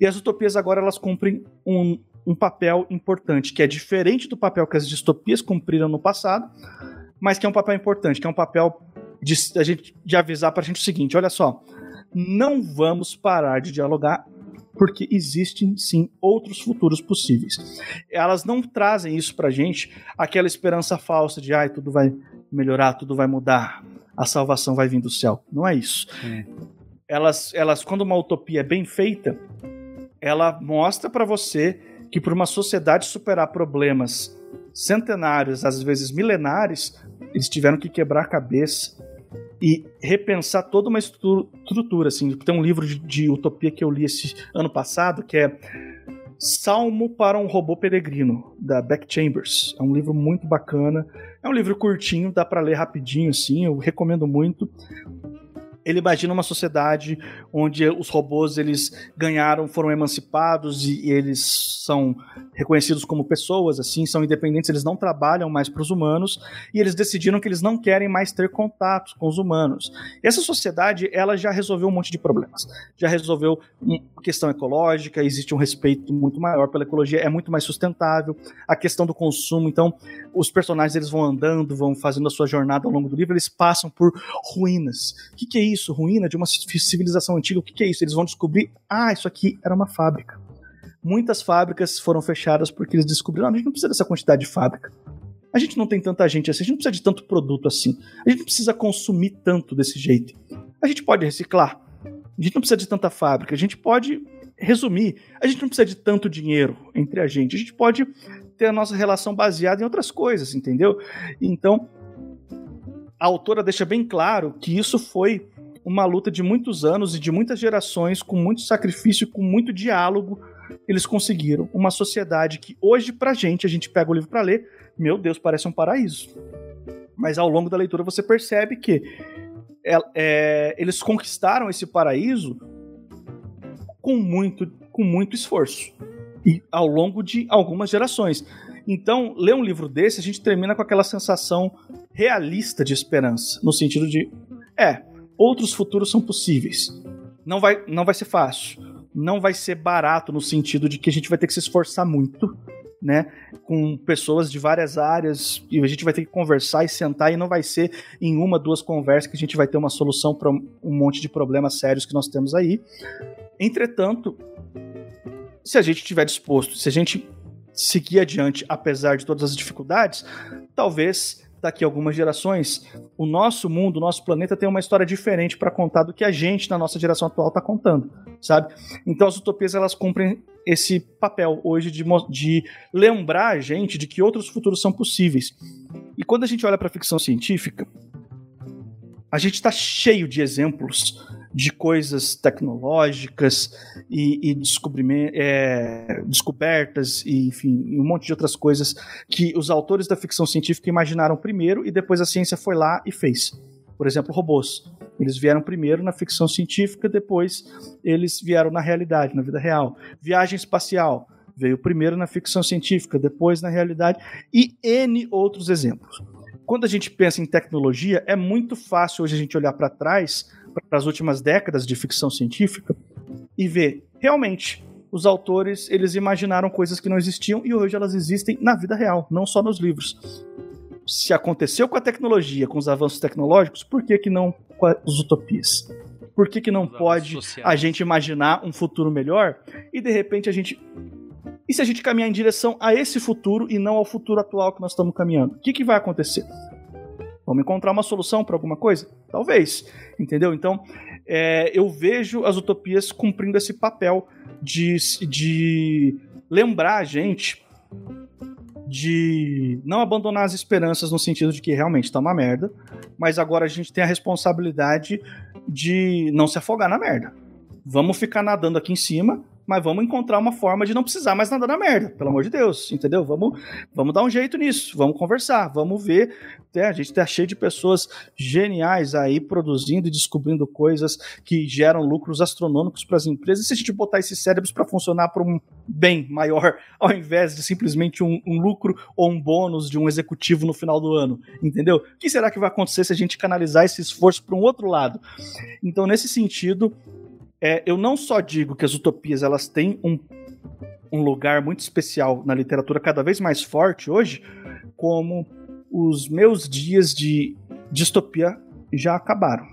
E as utopias agora elas cumprem um, um papel importante, que é diferente do papel que as distopias cumpriram no passado, mas que é um papel importante, que é um papel de, a gente, de avisar para a gente o seguinte: olha só, não vamos parar de dialogar porque existem sim outros futuros possíveis. Elas não trazem isso pra gente, aquela esperança falsa de ai, tudo vai melhorar, tudo vai mudar, a salvação vai vir do céu. Não é isso. Hum. Elas, elas, quando uma utopia é bem feita, ela mostra para você que por uma sociedade superar problemas centenários, às vezes milenares, eles tiveram que quebrar a cabeça e repensar toda uma estru- estrutura. Assim. Tem um livro de, de utopia que eu li esse ano passado que é Salmo para um Robô Peregrino, da Beck Chambers. É um livro muito bacana. É um livro curtinho, dá para ler rapidinho, assim, eu recomendo muito. Ele imagina uma sociedade onde os robôs eles ganharam, foram emancipados e, e eles são reconhecidos como pessoas, assim, são independentes, eles não trabalham mais para os humanos e eles decidiram que eles não querem mais ter contatos com os humanos. Essa sociedade, ela já resolveu um monte de problemas. Já resolveu questão ecológica, existe um respeito muito maior pela ecologia, é muito mais sustentável. A questão do consumo, então, os personagens eles vão andando, vão fazendo a sua jornada ao longo do livro, eles passam por ruínas. O que, que é isso? Ruína de uma civilização antiga? O que, que é isso? Eles vão descobrir, ah, isso aqui era uma fábrica. Muitas fábricas foram fechadas porque eles descobriram, ah, a gente não precisa dessa quantidade de fábrica. A gente não tem tanta gente assim, a gente não precisa de tanto produto assim. A gente não precisa consumir tanto desse jeito. A gente pode reciclar. A gente não precisa de tanta fábrica. A gente pode resumir. A gente não precisa de tanto dinheiro entre a gente. A gente pode ter a nossa relação baseada em outras coisas, entendeu? Então, a autora deixa bem claro que isso foi uma luta de muitos anos e de muitas gerações, com muito sacrifício, com muito diálogo, eles conseguiram uma sociedade que hoje pra gente, a gente pega o livro para ler, meu Deus, parece um paraíso. Mas ao longo da leitura você percebe que é, é, eles conquistaram esse paraíso com muito, com muito esforço e ao longo de algumas gerações. Então, ler um livro desse, a gente termina com aquela sensação realista de esperança, no sentido de, é, outros futuros são possíveis. Não vai, não vai ser fácil, não vai ser barato no sentido de que a gente vai ter que se esforçar muito, né, com pessoas de várias áreas e a gente vai ter que conversar e sentar e não vai ser em uma, duas conversas que a gente vai ter uma solução para um monte de problemas sérios que nós temos aí. Entretanto, se a gente estiver disposto, se a gente seguir adiante apesar de todas as dificuldades, talvez daqui a algumas gerações o nosso mundo, o nosso planeta tem uma história diferente para contar do que a gente na nossa geração atual está contando, sabe? Então as utopias elas cumprem esse papel hoje de, de lembrar a gente de que outros futuros são possíveis. E quando a gente olha para a ficção científica, a gente está cheio de exemplos de coisas tecnológicas e, e é, descobertas e enfim um monte de outras coisas que os autores da ficção científica imaginaram primeiro e depois a ciência foi lá e fez. Por exemplo, robôs. Eles vieram primeiro na ficção científica, depois eles vieram na realidade, na vida real. Viagem espacial veio primeiro na ficção científica, depois na realidade e N outros exemplos. Quando a gente pensa em tecnologia, é muito fácil hoje a gente olhar para trás para as últimas décadas de ficção científica e ver realmente os autores eles imaginaram coisas que não existiam e hoje elas existem na vida real, não só nos livros. Se aconteceu com a tecnologia, com os avanços tecnológicos, por que, que não com as utopias? Por que, que não pode a gente imaginar um futuro melhor e de repente a gente. E se a gente caminhar em direção a esse futuro e não ao futuro atual que nós estamos caminhando? O que, que vai acontecer? Vamos encontrar uma solução para alguma coisa? Talvez, entendeu? Então, é, eu vejo as utopias cumprindo esse papel de, de lembrar a gente de não abandonar as esperanças no sentido de que realmente está uma merda, mas agora a gente tem a responsabilidade de não se afogar na merda. Vamos ficar nadando aqui em cima mas vamos encontrar uma forma de não precisar mais nadar na merda, pelo amor de Deus, entendeu? Vamos, vamos dar um jeito nisso, vamos conversar, vamos ver. É, a gente tá cheio de pessoas geniais aí produzindo e descobrindo coisas que geram lucros astronômicos para as empresas. E se a gente botar esses cérebros para funcionar para um bem maior, ao invés de simplesmente um, um lucro ou um bônus de um executivo no final do ano, entendeu? O que será que vai acontecer se a gente canalizar esse esforço para um outro lado? Então, nesse sentido, é, eu não só digo que as utopias elas têm um, um lugar muito especial na literatura cada vez mais forte hoje, como os meus dias de distopia já acabaram.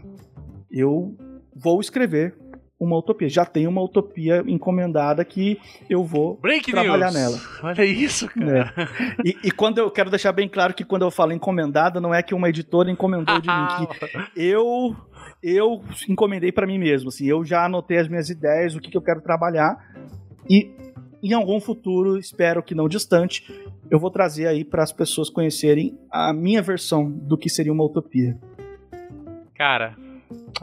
Eu vou escrever uma utopia. Já tem uma utopia encomendada que eu vou Break trabalhar news. nela. Olha isso, cara. É. E, e, quando eu quero deixar bem claro que quando eu falo encomendada, não é que uma editora encomendou de mim, que eu eu encomendei para mim mesmo. Assim, eu já anotei as minhas ideias, o que, que eu quero trabalhar e em algum futuro, espero que não distante, eu vou trazer aí para as pessoas conhecerem a minha versão do que seria uma utopia. Cara,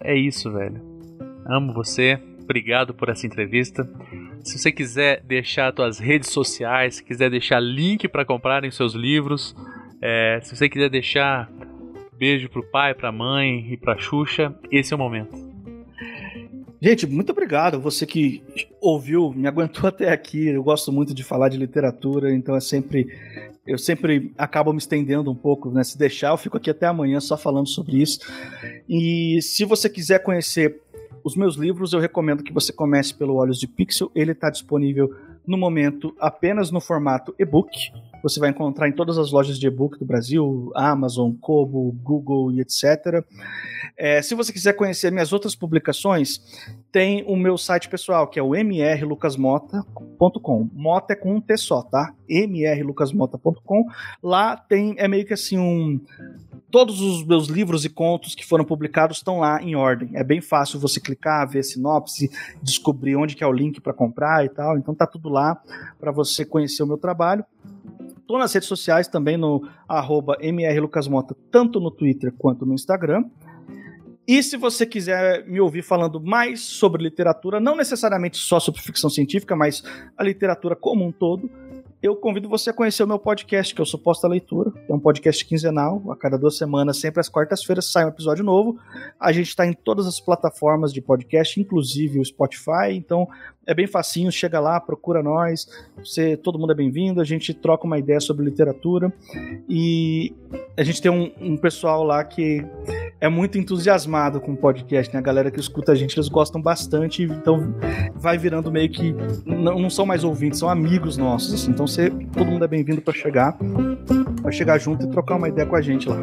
é isso, velho. Amo você. Obrigado por essa entrevista. Se você quiser deixar suas redes sociais, se quiser deixar link para comprarem seus livros, é, se você quiser deixar Beijo pro pai, pra mãe e pra Xuxa. Esse é o momento. Gente, muito obrigado. Você que ouviu, me aguentou até aqui. Eu gosto muito de falar de literatura, então é sempre. Eu sempre acabo me estendendo um pouco, né? Se deixar, eu fico aqui até amanhã só falando sobre isso. E se você quiser conhecer os meus livros, eu recomendo que você comece pelo Olhos de Pixel. Ele está disponível no momento apenas no formato e-book. Você vai encontrar em todas as lojas de e-book do Brasil, Amazon, Kobo, Google e etc. É, se você quiser conhecer minhas outras publicações, tem o meu site pessoal, que é o mrlucasmota.com. Mota é com um T só, tá? mrlucasmota.com. Lá tem, é meio que assim um todos os meus livros e contos que foram publicados estão lá em ordem. É bem fácil você clicar, ver sinopse, descobrir onde que é o link para comprar e tal. Então tá tudo lá para você conhecer o meu trabalho. Tô nas redes sociais também no mrlucasmota, tanto no Twitter quanto no Instagram. E se você quiser me ouvir falando mais sobre literatura, não necessariamente só sobre ficção científica, mas a literatura como um todo, eu convido você a conhecer o meu podcast, que é o Suposta Leitura. É um podcast quinzenal, a cada duas semanas, sempre às quartas-feiras sai um episódio novo. A gente está em todas as plataformas de podcast, inclusive o Spotify, então é bem facinho, chega lá, procura nós, você, todo mundo é bem-vindo, a gente troca uma ideia sobre literatura e a gente tem um, um pessoal lá que é muito entusiasmado com o podcast, né? A galera que escuta a gente, eles gostam bastante, então vai virando meio que não, não são mais ouvintes, são amigos nossos, assim. Então você, todo mundo é bem-vindo para chegar, para chegar junto e trocar uma ideia com a gente lá.